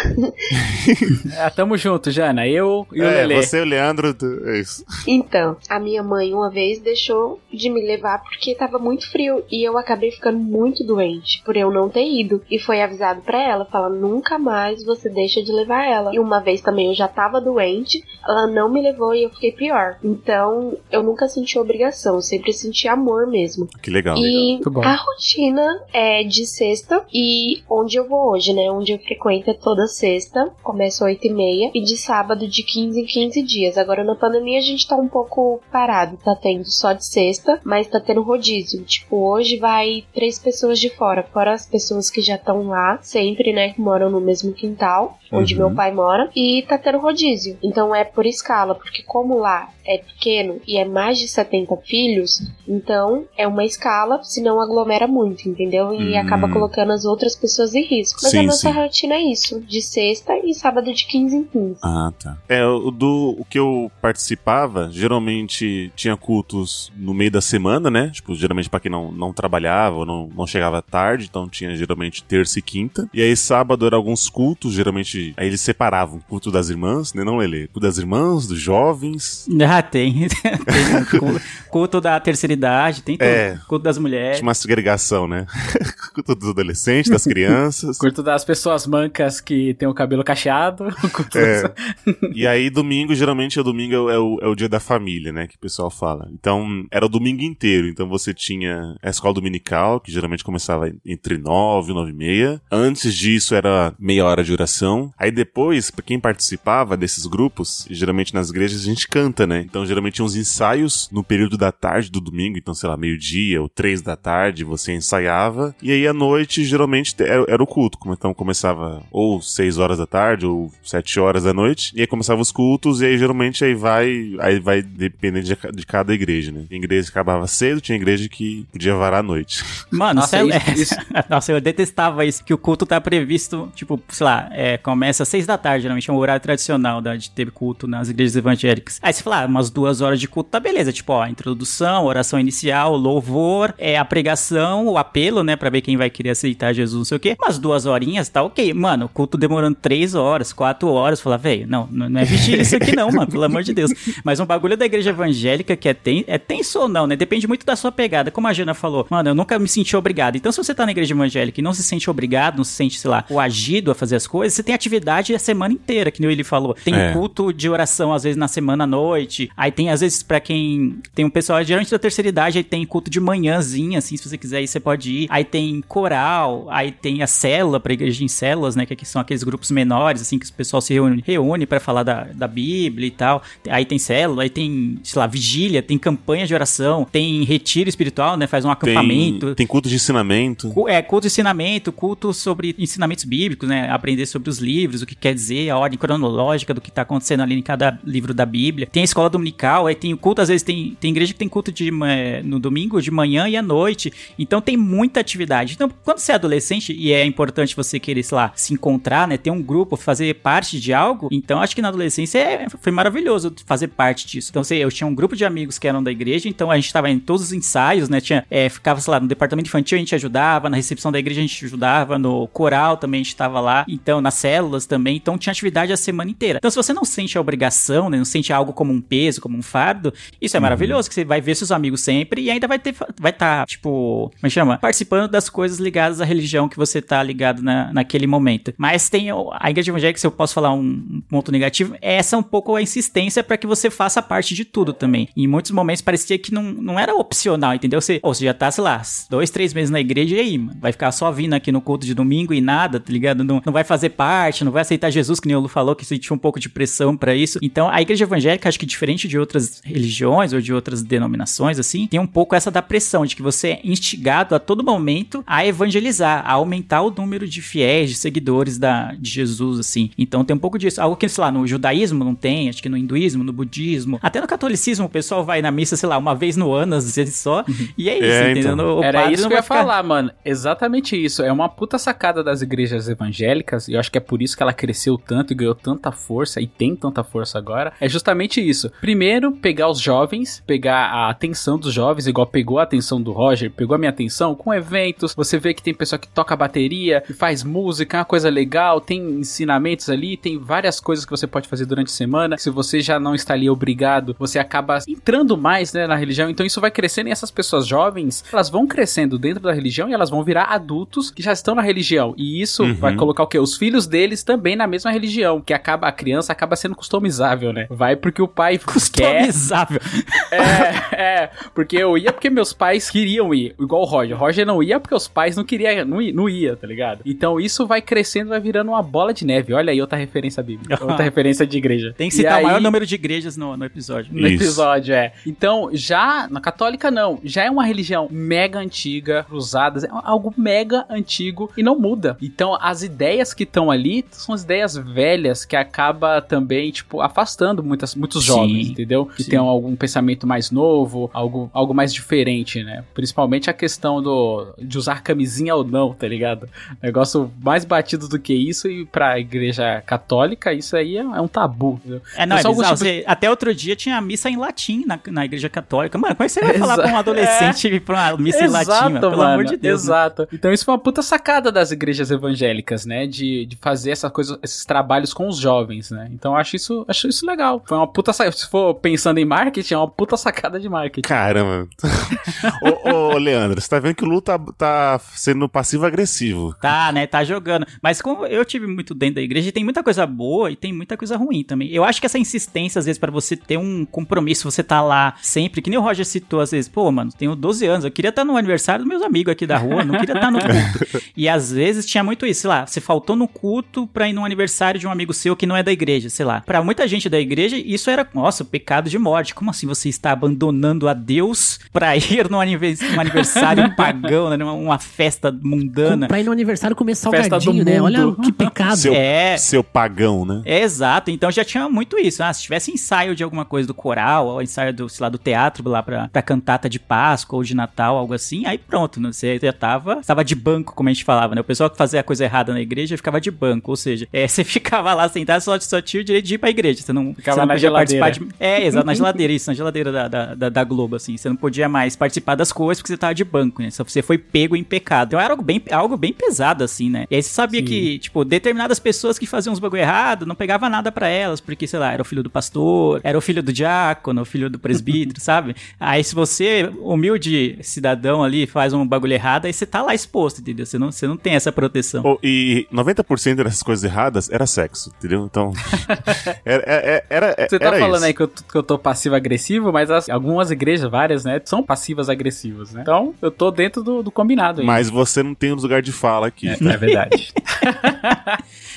É, tamo junto, Jana, eu e o É, Lelê. você e o Leandro, tu- é isso. Então, a minha mãe uma vez deixou de me levar porque tava muito frio e eu acabei ficando muito doente por eu não ter ido. E foi avisado pra ela, fala nunca mais você deixa de levar ela. E uma vez também eu já tava doente, ela não me levou e eu fiquei pior. Então, eu nunca senti obrigação, eu sempre senti amor mesmo. Que legal. E bom. a rotina é de sexta e onde eu vou hoje, né? Onde eu frequento é toda sexta, começa às 8 e meia, e de sábado de 15 em 15 dias. Agora na pandemia a gente tá um pouco parado, tá tendo só de sexta, mas tá tendo rodízio. Tipo, hoje vai três pessoas de fora, fora as pessoas que já estão lá, sempre, né? Que moram no mesmo quintal, onde Uhum. meu pai mora, e tá tendo rodízio. Então é por escala, porque como lá é pequeno e é mais de 70 filhos, então é uma escala, senão aglomera muito, entendeu? E Hum. acaba colocando as outras pessoas em risco. Mas Sim, a nossa sim. rotina é isso, de sexta e sábado de 15 em 15. Ah, tá. É, o do o que eu participava, geralmente tinha cultos no meio da semana, né? Tipo, geralmente pra quem não, não trabalhava ou não, não chegava tarde, então tinha geralmente terça e quinta. E aí sábado era alguns cultos, geralmente. Aí eles separavam culto das irmãs, né? Não, Lele? Culto das irmãs, dos jovens. Ah, tem. tem culto, culto da terceira idade, tem tudo. É. Culto das mulheres. Tinha uma segregação, né? culto dos adolescentes, das crianças. Curto das pessoas mancas que tem o cabelo cacheado. É. das- E aí, domingo, geralmente, o domingo é o, é o- é o dia da família, né? Que o pessoal fala. Então, era o domingo inteiro. Então, você tinha a escola dominical, que geralmente começava entre nove e nove e meia. Antes disso, era meia hora de oração. Aí, depois, pra quem participava desses grupos, geralmente nas igrejas a gente canta, né? Então, geralmente, tinha uns ensaios no período da tarde do domingo. Então, sei lá, meio-dia ou três da tarde, você ensaiava. E aí, à noite, geralmente, te- era, era o culto. Então, começava ou seis horas da tarde ou sete horas da noite. E aí começava os cultos, e aí geralmente aí vai, aí vai depender de, de cada igreja, né? Tinha igreja que acabava cedo, tinha igreja que podia varar à noite. Mano, Nossa, cê- isso- isso- Nossa, eu detestava isso, que o culto tá previsto, tipo, sei lá, é, começa às seis da tarde, geralmente é um horário tradicional da, de ter culto nas igrejas evangélicas. Aí você fala, ah, umas duas horas de culto, tá beleza, tipo, ó, introdução, oração inicial, louvor, é a pregação, o apelo, né, pra ver quem vai querer aceitar Jesus, não sei o quê. Umas duas horinhas, tá ok. Mano, o culto demorando três horas, quatro horas, fala, velho, não, não é vigília isso aqui não, mano, pelo amor de Deus. Mas um bagulho da igreja evangélica que é, ten, é tenso ou não, né? Depende muito da sua pegada. Como a Jana falou, mano, eu nunca me senti obrigado. Então, se você tá na igreja evangélica e não se sente obrigado, não se sente, sei lá, coagido a fazer as coisas, você tem atividade a semana inteira, que nem ele falou. Tem É. culto de oração, às vezes, na semana à noite. Aí tem, às vezes, pra quem. Tem um pessoal, geralmente da terceira idade, aí tem culto de manhãzinha, assim, se você quiser ir, você pode ir. Aí tem coral, aí tem a célula pra igreja em células, né? Que são aqueles grupos menores, assim, que o pessoal se reúne, reúne para falar da, da Bíblia e tal. Aí tem célula, aí tem, sei lá, vigília, tem campanha de oração, tem retiro espiritual, né? Faz um Tem, acampamento. tem culto de ensinamento. É, culto de ensinamento, culto sobre ensinamentos bíblicos, né? Aprender sobre os livros, o que quer dizer, a ordem cronológica do que tá acontecendo ali em cada livro da Bíblia. Tem a escola dominical, aí tem o culto, às vezes tem, tem igreja que tem culto de, no domingo, de manhã e à noite. Então tem muita atividade. Então, quando você é adolescente e é importante você querer, sei lá, se encontrar, né? Ter um grupo, fazer parte de algo, então acho que na adolescência é- foi maravilhoso fazer parte disso. Então, sei, eu tinha um grupo de amigos que eram da igreja, então a gente tava em todos os ensaios, né? Tinha, é, ficava, sei lá, no departamento infantil a gente ajudava, na recepção da igreja a gente ajudava, no coral também a gente tava lá, então nas células também, então tinha atividade a semana inteira. Então, se você não sente a obrigação, né? Não sente algo como um peso, como um fardo, isso é maravilhoso, que você vai ver seus amigos sempre e ainda vai ter, vai estar, tipo, como é chama? Participando das coisas ligadas à religião que você tá ligado na, naquele momento. Mas tem a igreja evangélica, se eu posso falar um, um ponto negativo, é essa um pouco a insistência para que você faça parte de tudo também. Em muitos momentos parecia que não, não era opcional, entendeu? Você, ou você já tá, sei lá, dois, três meses na igreja e aí, mano, vai ficar só vindo aqui no culto de domingo e nada, tá ligado? Não, não vai fazer parte, não vai aceitar Jesus, que nem o Lu falou, que sentiu um pouco de pressão para isso. Então, a igreja evangélica, acho que diferente de outras religiões ou de outras denominações, assim, tem um pouco essa da pressão, de que você é instigado a todo momento a evangelizar, a aumentar o número de fiéis, de seguidores da, de Jesus, assim. Então tem um pouco disso. Algo que, sei lá, no judaísmo não tem, acho que no hinduísmo, no budismo, até no catolicismo o pessoal vai na missa, sei lá, uma vez no ano, às vezes só, e é isso, É, entendeu? então. Era isso não que eu ia ficar- falar, mano. Exatamente isso. É uma puta sacada das igrejas evangélicas, e eu acho que é por isso que ela cresceu tanto e ganhou tanta força, e tem tanta força agora. É justamente isso. Primeiro, pegar os jovens, pegar a atenção dos jovens, igual pegou a atenção do Roger, pegou a minha atenção com eventos. Você vê que tem pessoa que toca bateria, que faz música, é uma coisa legal, tem ensinamentos ali, tem várias coisas que você pode fazer durante a semana. Se você já não está ali obrigado, você acaba entrando mais né, na religião. Então isso vai crescendo e essas pessoas jovens, elas vão crescendo dentro da religião e elas vão virar adultos que já estão na religião. E isso Uhum. vai colocar o quê? Os filhos deles também na mesma religião. Que acaba, a criança acaba sendo customizável, né? Vai porque o pai quer. Customizável. É, é, porque eu ia porque meus pais queriam ir, igual o Roger. O Roger não ia porque os pais não queriam, não ia, não ia, tá ligado? Então isso vai crescendo, vai virando uma bola de neve. Olha aí outra referência bíblica, outra referência de igreja. Tem que citar o maior aí- número de igrejas no, no episódio. no Isso. episódio, é. Então, já na católica não, já é uma religião mega antiga, cruzadas, é algo mega antigo e não muda. Então, as ideias que estão ali são as ideias velhas que acaba também, tipo, afastando muitas, muitos Sim. jovens, entendeu? Que Sim. tem algum pensamento mais novo, algo, algo mais diferente, né? Principalmente a questão do de usar camisinha ou não, tá ligado? Negócio mais batido do que isso e pra igreja católica isso aí é, é um tabu. entendeu? É, não, é bizarro. tipos- Você- até outro dia tinha missa em latim na, na igreja católica. Mano, como é que você vai falar pra um adolescente ir pra uma missa em latim, mano, pelo mano, amor de Deus. né? Exato. Então isso foi uma puta sacada das igrejas evangélicas, né? De, de fazer essa coisa, esses trabalhos com os jovens, né? Então eu acho isso, acho isso legal. Foi uma puta sacada. Se for pensando em marketing, é uma puta sacada de marketing. Caramba. ô, ô, Leandro, você tá vendo que o Lu tá, tá sendo passivo-agressivo. Tá, né? Tá jogando. Mas como eu tive muito dentro da igreja, tem muita coisa boa e tem muita coisa ruim também. Eu acho que essa insistência, às vezes, pra você ter um compromisso, você tá lá sempre, que nem o Roger citou, às vezes, pô, mano, tenho 12 anos, eu queria estar no aniversário dos meus amigos aqui da rua, não queria estar no culto. e às vezes tinha muito isso, sei lá, você faltou no culto pra ir num aniversário de um amigo seu que não é da igreja, sei lá. Pra muita gente da igreja, isso era, nossa, pecado de morte. Como assim você está abandonando a Deus pra ir num anivers- num aniversário pagão, né? Numa uma festa mundana? Pra ir no aniversário comer Festa do salgadinho, né? Olha que pecado. Seu, É. seu pagão, né? É, exato. Então já tinha muito isso. Ah, se tivesse ensaio de alguma coisa do coral, ou ensaio do, sei lá, do teatro lá pra, pra cantata de Páscoa ou de Natal, algo assim, aí pronto, né? Você já tava, tava de banco, como a gente falava, né? O pessoal que fazia a coisa errada na igreja ficava de banco, ou seja, é, você ficava lá sentado, só, só tinha o direito de ir pra igreja. Você não, Ficava você não na podia geladeira. participar de. É, exato, na geladeira, isso, na geladeira da, da, da, da Globo, assim. Você não podia mais participar das coisas porque você tava de banco, né? Só Você foi pego em pecado. Então era algo bem, algo bem pesado, assim, né? E aí você sabia Sim. que, tipo, determinadas pessoas que faziam uns bagulho errado, não pegava nada pra elas, porque, sei lá, era o filho do pastor, era o filho do diácono, o filho do presbítero, sabe? Aí se você, humilde cidadão ali, faz um bagulho errado, aí você tá lá exposto, entendeu? Você não, você não tem essa proteção. Ô, e 90% dessas coisas erradas era sexo, entendeu? Então. era, era, era, Você tá era falando isso. aí que eu, que eu tô passivo-agressivo, mas as- algumas igrejas, várias, né, são passivas-agressivas, né? Então, eu tô dentro do, do combinado aí. Mas você não tem um lugar de fala aqui. É, é verdade.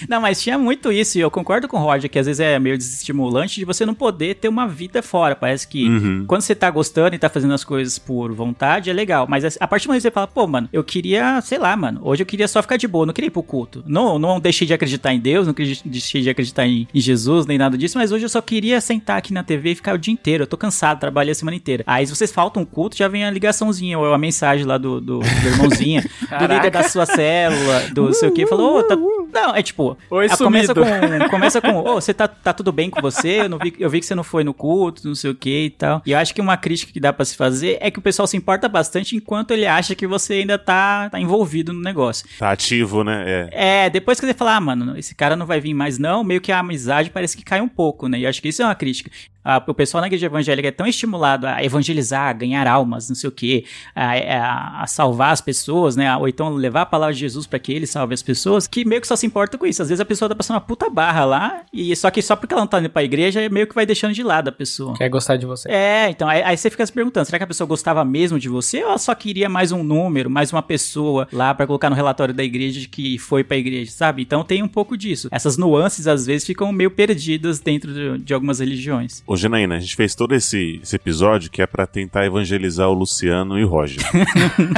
Não, mas tinha muito isso, e eu concordo com o Roger, que às vezes é meio desestimulante de você não poder ter uma vida fora. Parece que Uhum. quando você tá gostando e tá fazendo as coisas por vontade, é legal. Mas a partir do momento que você fala, pô, mano, eu queria, sei lá, mano, hoje eu queria só ficar de boa, não queria ir pro culto. Não, não deixei de acreditar em Deus, não queria- deixei de acreditar em, em Jesus, nem nada disso, mas hoje eu só queria sentar aqui na TV e ficar o dia inteiro. Eu tô cansado, trabalhei a semana inteira. Aí se vocês faltam um culto, já vem a ligaçãozinha, ou a mensagem lá do, do, do irmãozinho, do líder da sua célula, do sei o que, falou, ô, tá. Não, é tipo, Oi, ah, começa com, começa com, ô, você tá, tá tudo bem com você? Eu, não vi, eu vi que você não foi no culto, não sei o que e tal. E eu acho que uma crítica que dá pra se fazer é que o pessoal se importa bastante enquanto ele acha que você ainda tá, tá envolvido no negócio. Tá ativo, né? É. É, depois que você falar, ah, mano, esse cara não vai vir mais não, meio que a amizade parece que cai um pouco, né? E acho que isso é uma crítica. Ah, o pessoal na igreja evangélica é tão estimulado a evangelizar, a ganhar almas, não sei o quê, a, a- a salvar as pessoas, né? Ou então levar a palavra de Jesus pra que ele salve as pessoas, que meio que só se importa com isso. Às vezes a pessoa tá passando uma puta barra lá, e só que só porque ela não tá indo pra igreja, meio que vai deixando de lado a pessoa. Quer gostar de você. É, então, aí, aí você fica se perguntando, será que a pessoa gostava mesmo de você ou ela só queria mais um número, mais uma pessoa lá pra colocar no relatório da igreja de que foi pra igreja, sabe? Então tem um pouco disso. Essas nuances às vezes ficam meio perdidas dentro de, de algumas religiões. Ô, Janaína, a gente fez todo esse, esse episódio que é pra tentar evangelizar o Luciano e o Roger.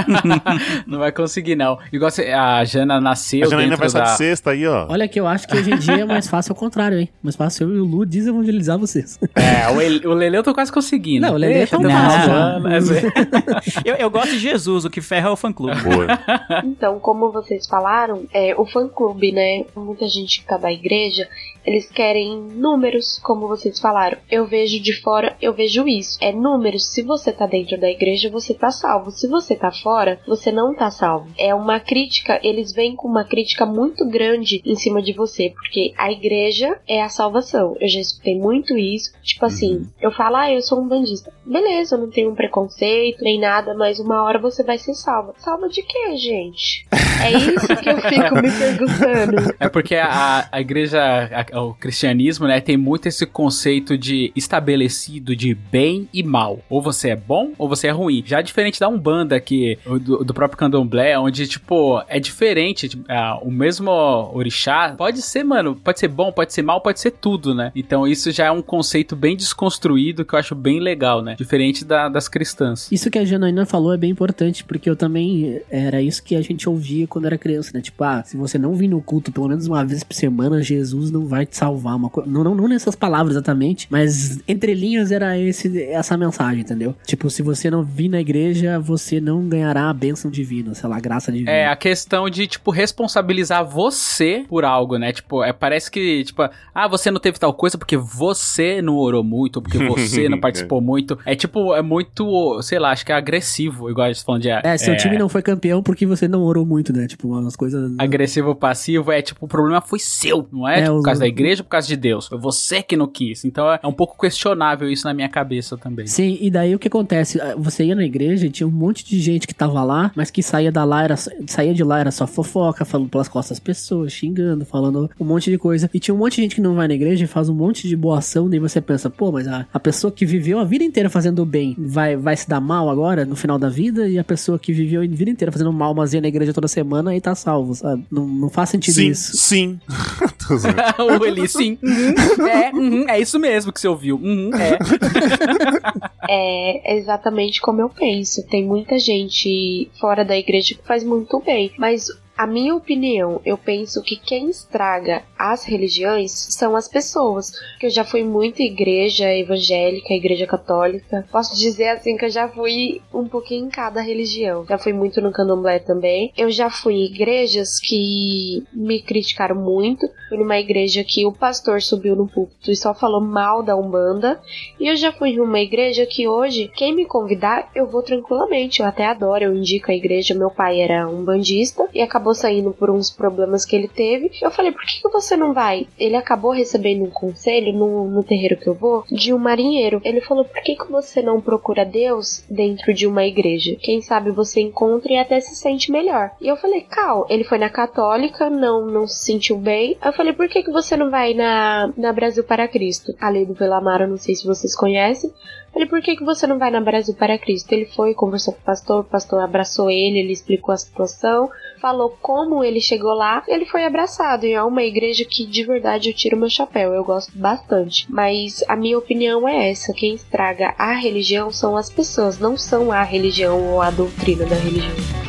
Não vai conseguir, não. Igual a Jana nasceu a Janaína vai da... de sexta aí, ó. Olha que eu acho que hoje em dia é mais fácil ao contrário, hein? Mais fácil eu e o Lu desevangelizar vocês. É, o, El- o Lele eu tô quase conseguindo. Não, o Deixa tá passo. Jana, é. Eu, eu gosto de Jesus, o que ferra é o fã-clube. Boa. Então, como vocês falaram, é, o fã-clube, né? Muita gente que tá da igreja, eles querem números, como vocês falaram. Eu vejo de fora, eu vejo isso. É números. Se você tá dentro da igreja, você tá salvo. Se você tá fora, você não tá salvo. É uma crítica, eles vêm com uma crítica muito grande em cima de você, porque a igreja é a salvação. Eu já escutei muito isso. Tipo assim, eu falo, ah, eu sou um bandista. Beleza, eu não tenho um preconceito nem nada, mas uma hora você vai ser salva. Salva de quê, gente? É isso que eu fico me perguntando. É porque a, a igreja, a- o cristianismo, né, tem muito esse conceito de estabelecido de bem e mal. Ou você é bom ou você é ruim. Já diferente da Umbanda, que, do, do próprio Candomblé, onde, tipo, é diferente. tipo, ah, o mesmo orixá pode ser, mano, pode ser bom, pode ser mal, pode ser tudo, né? Então isso já é um conceito bem desconstruído que eu acho bem legal, né? Diferente da- das cristãs. Isso que a Janaína falou é bem importante, porque eu também era isso que a gente ouvia quando era criança, né? Tipo, ah, se você não vir no culto pelo menos uma vez por semana, Jesus não vai vai te salvar. Uma co... não, não, não nessas palavras exatamente, mas entre linhas era esse, essa mensagem, entendeu? Tipo, se você não vir na igreja, você não ganhará a bênção divina, sei lá, a graça divina. É, a questão de, tipo, responsabilizar você por algo, né? Tipo, é, parece que, tipo, ah, você não teve tal coisa porque você não orou muito, ou porque você não participou muito. É tipo, é muito, sei lá, acho que é agressivo, igual a gente tá falando de. É, seu time não foi campeão porque você não orou muito, né? Tipo, umas coisas. Agressivo passivo é tipo, o problema foi seu, não é? É, tipo, por os- causa da igreja por causa de Deus? Foi você que não quis. Então é um pouco questionável isso na minha cabeça também. Sim, e daí o que acontece? Ah, Você ia na igreja e tinha um monte de gente que tava lá, mas que saía da lá, era, saía de lá era só fofoca, falando pelas costas das pessoas, xingando, falando um monte de coisa. E tinha um monte de gente que não vai na igreja e faz um monte de boa ação, daí você pensa, pô, mas a, a pessoa que viveu a vida inteira fazendo o bem vai, vai se dar mal agora, no final da vida, e a pessoa que viveu a vida inteira fazendo mal, mas ia na igreja toda semana e tá salvo, sabe? Não, não faz sentido Sim, isso. sim. Tô zoando. o Eli, sim. Uhum, é, uhum, é isso mesmo que você ouviu. Uhum, é. É exatamente como eu penso. Tem muita gente fora da igreja que faz muito bem, mas a minha opinião, eu penso que quem estraga as religiões são as pessoas. Que eu já fui muito igreja evangélica, igreja católica. Posso dizer assim que eu já fui um pouquinho em cada religião. Já fui muito no candomblé também. Eu já fui em igrejas que me criticaram muito. Fui numa igreja que o pastor subiu no púlpito e só falou mal da Umbanda. E eu já fui em uma igreja que hoje, quem me convidar, eu vou tranquilamente. Eu até adoro, eu indico a igreja. Meu pai era um bandista e acabou saindo por uns problemas que ele teve. Eu falei, por que, que você não vai? Ele acabou recebendo um conselho no, no terreiro que eu vou de um marinheiro. Ele falou, por que, que você não procura Deus dentro de uma igreja? Quem sabe você encontra e até se sente melhor. E eu falei, Cal, ele foi na católica, não, não se sentiu bem. Eu falei, por que, que você não vai na, na Brasil para Cristo? A lei do Velamar, eu não sei se vocês conhecem. Falei, por que, que você não vai na Brasil para Cristo? Ele foi, conversou com o pastor, o pastor abraçou ele, ele explicou a situação, falou como ele chegou lá, ele foi abraçado. E é uma igreja que de verdade eu tiro meu chapéu, eu gosto bastante. Mas a minha opinião é essa: quem estraga a religião são as pessoas, não são a religião ou a doutrina da religião.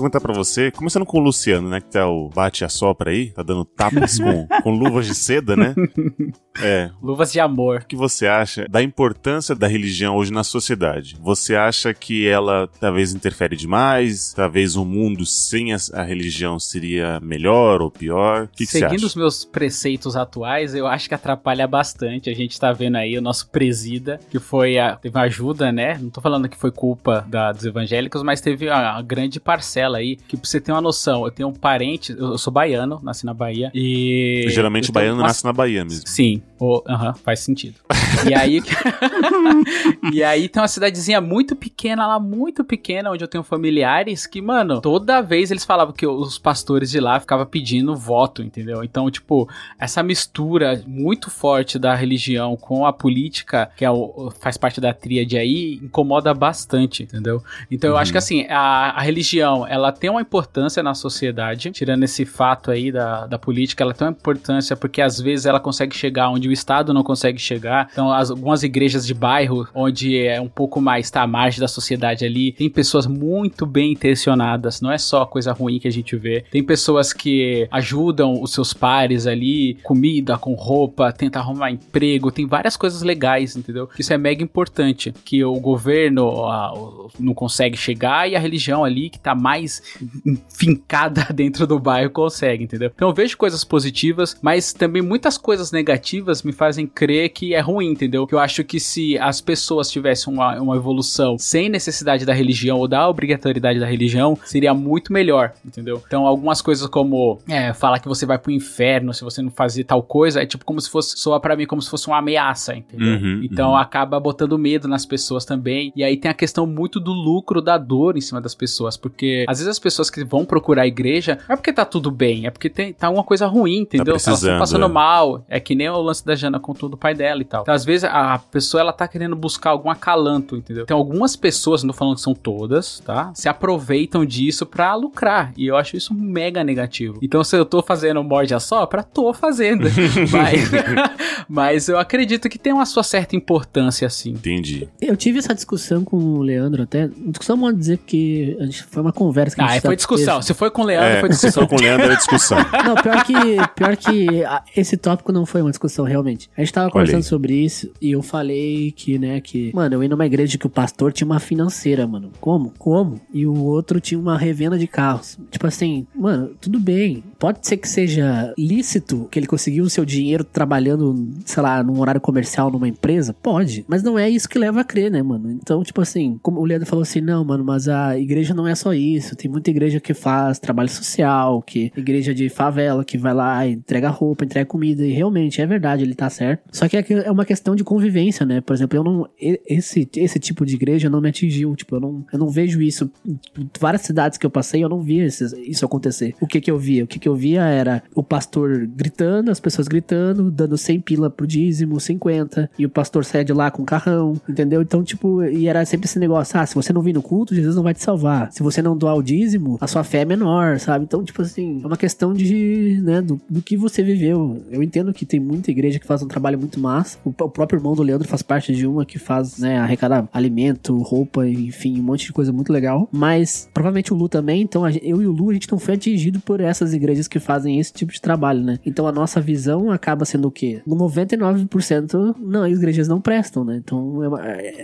Perguntar pra você, começando com o Luciano, né? Que tá o bate a sopra aí, tá dando tapas com, com luvas de seda, né? É. Luvas de amor. O que você acha da importância da religião hoje na sociedade? Você acha que ela talvez interfere demais? Talvez um mundo sem a, a religião seria melhor ou pior? O que, que você Seguindo acha? os meus preceitos atuais, eu acho que atrapalha bastante. A gente tá vendo aí o nosso presida, que foi a, teve uma ajuda, né? Não tô falando que foi culpa da- dos evangélicos, mas teve a, a grande parcela aí, que pra você ter uma noção, eu tenho um parente, eu, sou baiano, nasci na Bahia, e... Geralmente baiano uma- nasce na Bahia mesmo. Sim, aham, faz sentido. E aí, e aí tem uma cidadezinha muito pequena lá, muito pequena, onde eu tenho familiares que, mano, toda vez eles falavam que os pastores de lá ficavam pedindo voto, entendeu? Então, tipo, essa mistura muito forte da religião com a política, que é o, faz parte da tríade aí, incomoda bastante, entendeu? Então eu acho que assim, a, a religião, ela tem uma importância na sociedade, tirando esse fato aí da, da política, ela tem uma importância porque às vezes ela consegue chegar onde o Estado não consegue chegar. Então, as- algumas igrejas de bairro, onde é um pouco mais, tá, à margem da sociedade ali, tem pessoas muito bem intencionadas, não é só coisa ruim que a gente vê. Tem pessoas que ajudam os seus pares ali, comida, com roupa, tenta arrumar emprego, tem várias coisas legais, entendeu? Isso é mega importante, que o governo o- não consegue chegar e a religião ali que tá mais fincada dentro do bairro consegue, entendeu? Então eu vejo coisas positivas, mas também muitas coisas negativas me fazem crer que é ruim, entendeu? Que eu acho que se as pessoas tivessem uma, uma evolução sem necessidade da religião ou da obrigatoriedade da religião, seria muito melhor, entendeu? Então algumas coisas como é, falar que você vai pro inferno se você não fazer tal coisa, é tipo como se fosse, soa pra mim como se fosse uma ameaça, entendeu? Uhum, então uhum. acaba botando medo nas pessoas também. E aí tem a questão muito do lucro, da dor em cima das pessoas. Porque às vezes as pessoas que vão procurar a igreja não é porque tá tudo bem, é porque tem, tá uma coisa ruim, entendeu? Elas precisando, estão passando é. mal. É que nem o lance da Jana contou do pai dela e tal. Então, às vezes, a pessoa, ela tá querendo buscar algum acalanto, entendeu? Então, algumas pessoas, não tô falando que são todas, tá? Se aproveitam disso pra lucrar. E eu acho isso mega negativo. Então, se eu tô fazendo morde a sopra, tô fazendo. mas, mas eu acredito que tem uma sua certa importância, assim. Entendi. Eu tive essa discussão com o Leandro até. Discussão pode dizer que foi uma conversa que a Ah, gente foi discussão. Se foi com o Leandro, É, foi se discussão. for com o Leandro, é discussão. Não, pior que, pior que ah, esse tópico não foi uma discussão, realmente. A gente tava conversando sobre isso e eu falei que, né, que... Mano, eu ia numa igreja que o pastor tinha uma financeira, mano. Como? Como? E o outro tinha uma revenda de carros. Tipo assim, mano, tudo bem. Pode ser que seja lícito que ele conseguiu o seu dinheiro trabalhando, sei lá, num horário comercial numa empresa? Pode. Mas não é isso que leva a crer, né, mano? Então, tipo assim, como o Leandro falou assim, não, mano, mas a igreja não é só isso. Tem muita igreja que faz trabalho social, que igreja de favela, que vai lá, entrega roupa, entrega comida. E realmente, é verdade, ele tá certo. Só que é que- é uma questão de convivência, né? Por exemplo, eu não. Esse, esse tipo de igreja não me atingiu. Tipo, eu não, eu não vejo isso. Em várias cidades que eu passei, eu não via isso acontecer. O que que eu via? O que que eu via era o pastor gritando, as pessoas gritando, dando 100 pila pro dízimo, 50. E o pastor sai de lá com um carrão, entendeu? Então, tipo, e era sempre esse negócio: ah, se você não vir no culto, Jesus não vai te salvar. Se você não doar o dízimo, a sua fé é menor, sabe? Então, tipo assim, é uma questão de, né, do, do que você viveu. Eu entendo que tem muita igreja que faz um trabalho muito massa. O, o próprio irmão do Leandro faz parte de uma que faz, né, arrecada alimento, roupa, enfim, um monte de coisa muito legal. Mas provavelmente o Lu também, então a eu e o Lu, a gente não foi atingido por essas igrejas que fazem esse tipo de trabalho, né? Então a nossa visão acaba sendo o quê? 99% não, as igrejas não prestam, né? Então eu,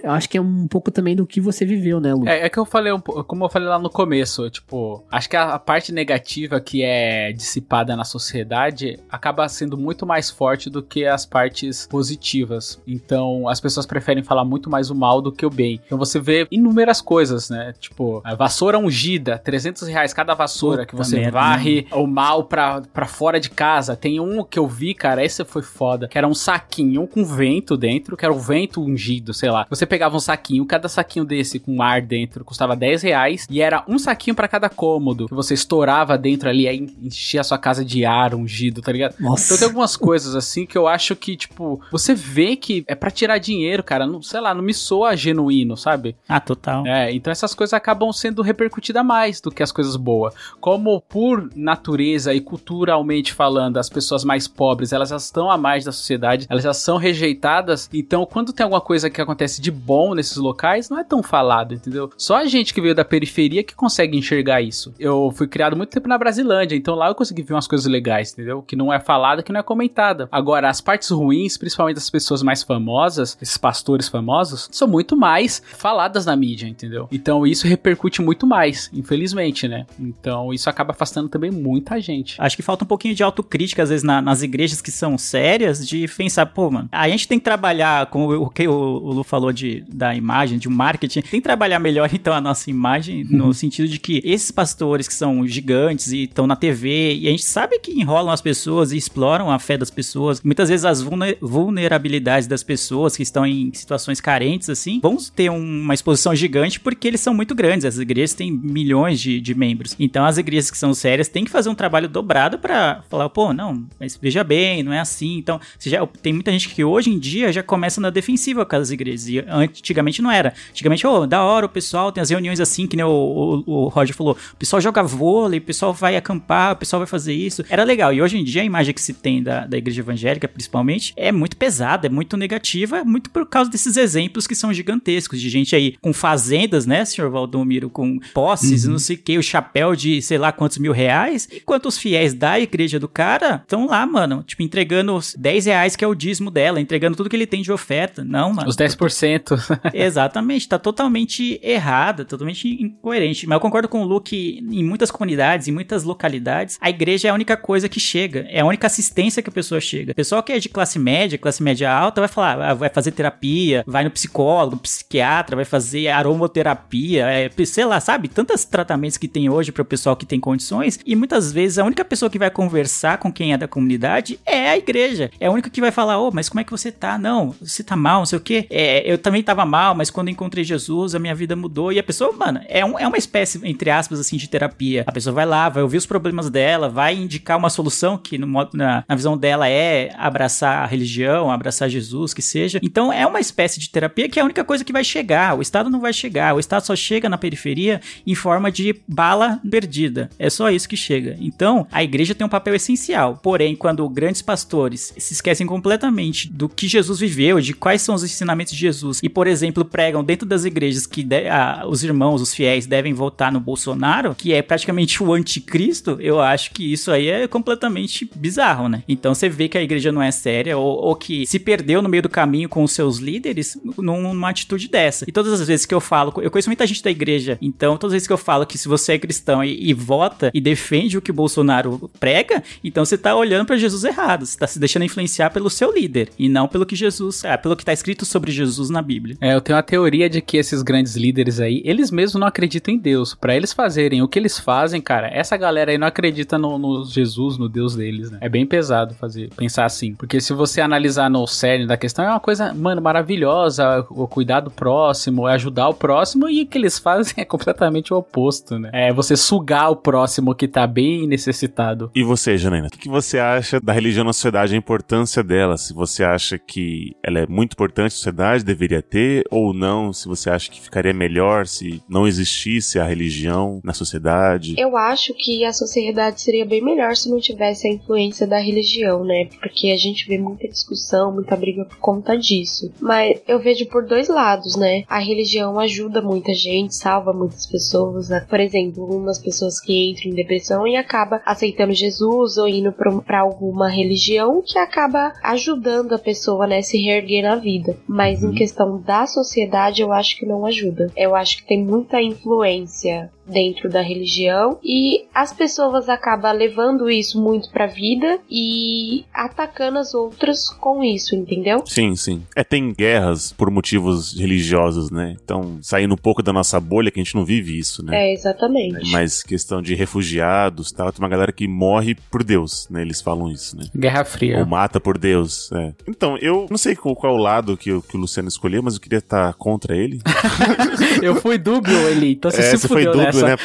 eu acho que é um pouco também do que você viveu, né, Lu? É, é que eu falei, um como eu falei lá no começo, tipo, acho que a, a parte negativa que é dissipada na sociedade acaba sendo muito mais forte do que as partes positivas. Então, as pessoas preferem falar muito mais o mal do que o bem. Então, você vê inúmeras coisas, né? Tipo, a vassoura ungida, 300 reais cada vassoura que Puta você merda, varre o mal pra, pra fora de casa. Tem um que eu vi, cara, esse foi foda, que era um saquinho com vento dentro, que era o vento ungido, sei lá. Você pegava um saquinho, cada saquinho desse com ar dentro custava 10 reais, e era um saquinho pra cada cômodo, que você estourava dentro ali, aí enchia a sua casa de ar ungido, tá ligado? Nossa. Então tem algumas coisas assim que eu acho que, tipo, você vê que é pra tirar dinheiro, cara. Não, sei lá, não me soa genuíno, sabe? Ah, total. É, então essas coisas acabam sendo repercutidas mais do que as coisas boas. Como por natureza e culturalmente falando, as pessoas mais pobres, elas já estão à mais da sociedade, elas já são rejeitadas. Então, quando tem alguma coisa que acontece de bom nesses locais, não é tão falado, entendeu? Só a gente que veio da periferia que consegue enxergar isso. Eu fui criado muito tempo na Brasilândia, então lá eu consegui ver umas coisas legais, entendeu? Que não é falada, que não é comentada. Agora, as partes ruins, principalmente das pessoas mais famosas, esses pastores famosos, são muito mais faladas na mídia, entendeu? Então isso repercute muito mais, infelizmente, né? Então isso acaba afastando também muita gente. Acho que falta um pouquinho de autocrítica, às vezes, na- nas igrejas que são sérias, de pensar, pô, mano, a gente tem que trabalhar, como o que o, o Lu falou de, da imagem, de marketing, tem que trabalhar melhor, então, a nossa imagem, no sentido de que esses pastores que são gigantes e estão na TV, e a gente sabe que enrolam as pessoas e exploram a fé das pessoas, muitas vezes as vulne- vulnerabilidades das pessoas que estão em situações carentes, assim, vão ter uma exposição gigante porque eles são muito grandes, as igrejas têm milhões de, de membros. Então, as igrejas que são sérias têm que fazer um trabalho dobrado pra falar, pô, não, mas veja bem, não é assim. Então, já, tem muita gente que hoje em dia já começa na defensiva com as igrejas. E antigamente não era. Antigamente, ô, da hora, o pessoal tem as reuniões assim, que nem o, o, o Roger falou. O pessoal joga vôlei, o pessoal vai acampar, o pessoal vai fazer isso. Era legal. E hoje em dia a imagem que se tem da, da igreja evangélica, principalmente, é muito pesada, é muito negativa, muito por causa desses exemplos que são gigantescos, de gente aí com fazendas, né, senhor Valdomiro, com posses, não sei o que, o chapéu de sei lá quantos mil reais, enquanto os fiéis da igreja do cara estão lá, mano, tipo, entregando os 10 reais que é o dízimo dela, entregando tudo que ele tem de oferta. Não, mano. Os 10%. Exatamente, tá totalmente errada, totalmente incoerente. Mas eu concordo com o Lu que em muitas comunidades, em muitas localidades, a igreja é a única coisa que chega, é a única assistência que a pessoa chega. O pessoal que é de classe média, classe média alta, vai falar, ah, vai fazer terapia, vai no psicólogo, psiquiatra, vai fazer aromoterapia, é, sei lá, sabe? Tantos tratamentos que tem hoje para o pessoal que tem condições, e muitas vezes a única pessoa que vai conversar com quem é da comunidade é a igreja. É a única que vai falar, ô, mas como é que você tá? Não, você tá mal, não sei o quê. É, eu também tava mal, mas quando encontrei Jesus, a minha vida mudou. E a pessoa, mano, é, um, é uma espécie, entre aspas, assim, de terapia. A pessoa vai lá, vai ouvir os problemas dela, vai indicar uma solução que, no na, na visão dela, é a abraçar a religião, abraçar Jesus, que seja. Então é uma espécie de terapia que é a única coisa que vai chegar. O Estado não vai chegar. O Estado só chega na periferia em forma de bala perdida. É só isso que chega. Então a igreja tem um papel essencial. Porém, quando grandes pastores se esquecem completamente do que Jesus viveu, de quais são os ensinamentos de Jesus, e por exemplo pregam dentro das igrejas que de, ah, os irmãos, os fiéis devem votar no Bolsonaro, que é praticamente o anticristo, eu acho que isso aí é completamente bizarro, né? Então você vê que a igreja não é séria ou, ou que se perdeu no meio do caminho com os seus líderes numa atitude dessa. E todas as vezes que eu falo, eu conheço muita gente da igreja, então todas as vezes que eu falo que se você é cristão e, e vota e defende o que o Bolsonaro prega, então você tá olhando para Jesus errado, você tá se deixando influenciar pelo seu líder e não pelo que Jesus, é, pelo que tá escrito sobre Jesus na Bíblia. É, eu tenho a teoria de que esses grandes líderes aí, eles mesmos não acreditam em Deus. Para eles fazerem o que eles fazem, cara, essa galera aí não acredita no, no, Jesus, no Deus deles, né? É bem pesado fazer, pensar assim. Porque se você analisar no cerne da questão, é uma coisa, mano, maravilhosa, o cuidar do próximo, é ajudar o próximo, e o que eles fazem é completamente o oposto, né? É você sugar o próximo que tá bem necessitado. E você, Janaina, o que você acha da religião na sociedade, a importância dela? Se você acha que ela é muito importante na sociedade, deveria ter, ou não? Se você acha que ficaria melhor se não existisse a religião na sociedade? Eu acho que a sociedade seria bem melhor se não tivesse a influência da religião, né? Porque a gente vê muita discussão, muita briga por conta disso. Mas eu vejo por dois lados, né? A religião ajuda muita gente, salva muitas pessoas. Né? Por exemplo, umas pessoas que entram em depressão e acaba aceitando Jesus ou indo para alguma religião que acaba ajudando a pessoa, né, se reerguer na vida. Mas em Uhum. questão da sociedade, eu acho que não ajuda. Eu acho que tem muita influência dentro da religião e as pessoas acabam levando isso muito pra vida e atacando as outras com isso, entendeu? Sim, sim. É, tem guerras por motivos religiosos, né? Então, saindo um pouco da nossa bolha, que a gente não vive isso, né? É, exatamente. Mas questão de refugiados tal, tem uma galera que morre por Deus, né? Eles falam isso, né? Guerra Fria. Ou mata por Deus. é. Então, eu não sei qual, qual é o lado que, o- que o Luciano escolheu, mas eu queria estar contra ele. Eu fui dúbio, Eli, então você é, se você foi fudeu dúbio, né?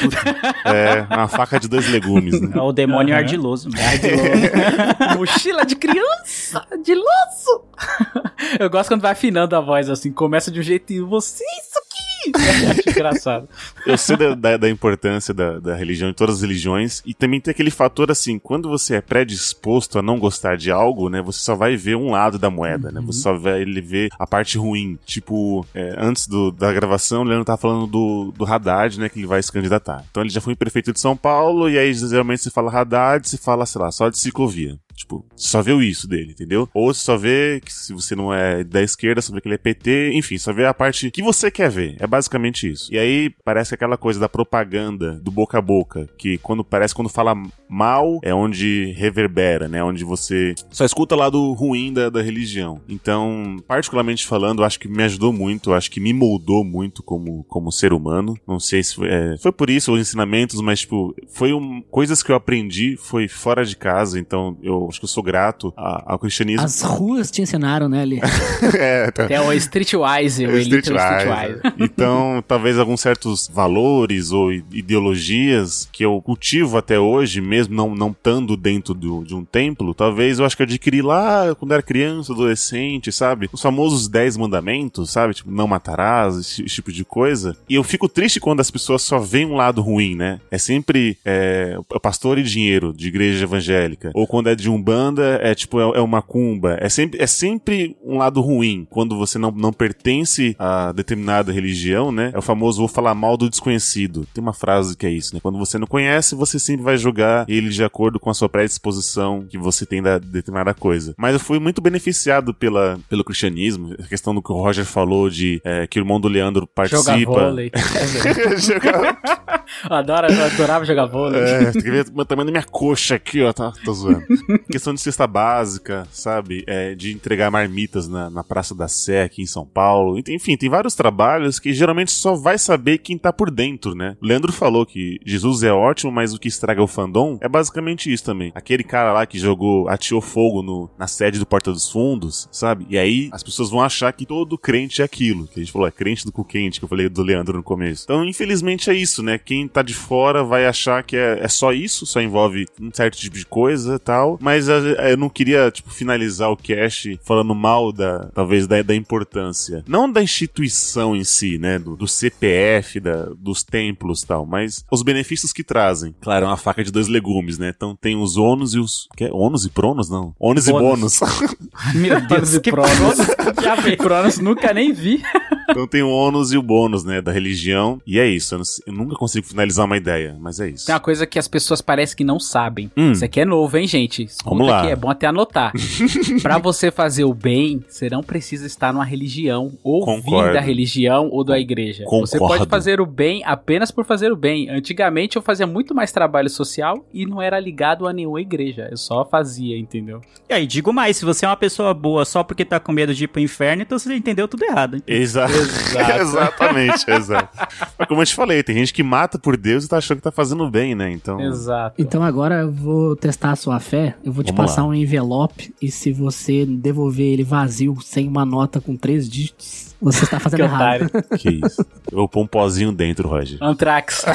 É, uma faca de dois legumes, né? É o demônio Aham. ardiloso. né? Mochila de criança, de laço. Eu gosto quando vai afinando a voz assim, começa de um jeito e você isso acho engraçado. Eu sei da, da- da importância da, da religião em todas as religiões e também tem aquele fator assim, quando você é predisposto a não gostar de algo, né, você só vai ver um lado da moeda, né, você só vai ele ver a parte ruim. Tipo, é, antes do- da gravação, o Leandro tava falando do, do Haddad, né, que ele vai se candidatar. Então ele já foi prefeito de São Paulo e aí geralmente se fala Haddad, se fala, sei lá, só de ciclovia. Tipo, só vê isso dele, entendeu? Ou você só vê que se você não é da esquerda, só vê que ele é PT, enfim, só vê a parte que você quer ver. É basicamente isso. E aí parece aquela coisa da propaganda, do boca a boca, que quando parece quando fala mal é onde reverbera, né? Onde você só escuta lá do ruim da, da religião. Então, particularmente falando, acho que me ajudou muito, acho que me moldou muito como, como ser humano. Não sei se foi, é, foi por isso os ensinamentos, mas tipo, foi um, coisas que eu aprendi, foi fora de casa, então eu acho que eu sou grato a- ao cristianismo. As ruas te ensinaram, né, ali? é, tá. É o Streetwise, o o Streetwise. Então, talvez alguns certos valores ou ideologias que eu cultivo até hoje, mesmo não não estando dentro do- de um templo, talvez eu acho que eu adquiri lá quando era criança, adolescente, sabe? Os famosos 10 mandamentos, sabe? Tipo, não matarás, esse, esse tipo de coisa. E eu fico triste quando as pessoas só veem um lado ruim, né? É sempre é, pastor e dinheiro de igreja evangélica. Ou quando é de umbanda, é tipo, é, é uma cumba. É sempre, é sempre um lado ruim. Quando você não, não pertence a determinada religião, né? É o famoso vou falar mal do desconhecido. Tem uma frase que é isso, né? Quando você não conhece, você sempre vai julgar ele de acordo com a sua predisposição que você tem da determinada coisa. Mas eu fui muito beneficiado pela, pelo cristianismo. A questão do que o Roger falou de é, que o irmão do Leandro participa. vôlei. Jogar- Eu adoro, eu adorava jogar vôlei. é, tamanho da minha coxa aqui, ó. Tá, tô zoando. Questão de cesta básica, sabe? É, de entregar marmitas na, na Praça da Sé aqui em São Paulo. Enfim, tem vários trabalhos que geralmente só vai saber quem tá por dentro, né? Leandro falou que Jesus é ótimo, mas o que estraga o fandom é basicamente isso também. Aquele cara lá que jogou, ateou fogo no, na sede do Porta dos Fundos, sabe? E aí as pessoas vão achar que todo crente é aquilo. Que a gente falou, é crente do cu quente, que eu falei do Leandro no começo. Então, infelizmente é isso, né? Quem tá de fora vai achar que é, é só isso, só envolve um certo tipo de coisa e tal. Mas Mas eh, eu não queria, tipo, finalizar o cast falando mal da, talvez, da, da importância. Não da instituição em si, né? Do, do CPF, da, dos templos e tal, mas os benefícios que trazem. Claro, é uma faca de dois legumes, né? Então tem os ônus e os. Que é? Ônus e pronos? Não. Ônus e bônus. Meu Deus, que Cronos. Já vi. Cronos nunca nem vi. Então tem o ônus e o bônus, né? Da religião. E é isso. Eu, não eu nunca consigo finalizar uma ideia, mas é isso. Tem uma coisa que as pessoas parecem que não sabem. Hum. Isso aqui é novo, hein, gente? Escuta Vamos lá. aqui, é bom até anotar. pra você fazer o bem, você não precisa estar numa religião, ou vir Concordo. da religião ou da igreja. Você pode Concordo. fazer o bem apenas por fazer o bem. Antigamente eu fazia muito mais trabalho social e não era ligado a nenhuma igreja. Eu só fazia, entendeu? E aí, digo mais, se você é uma pessoa boa só porque tá com medo de ir pro inferno, então você entendeu tudo errado. hein? Exa Exatamente, exato. Mas como eu te falei, tem gente que mata por Deus e tá achando que tá fazendo bem, né? Então. Exato. Então agora eu vou testar a sua fé. Eu vou te Vamos passar lá. um envelope e se você devolver ele vazio, sem uma nota com três dígitos, você está fazendo Que errado. otário. Que isso. Eu vou pôr um pozinho dentro, Roger. Antrax.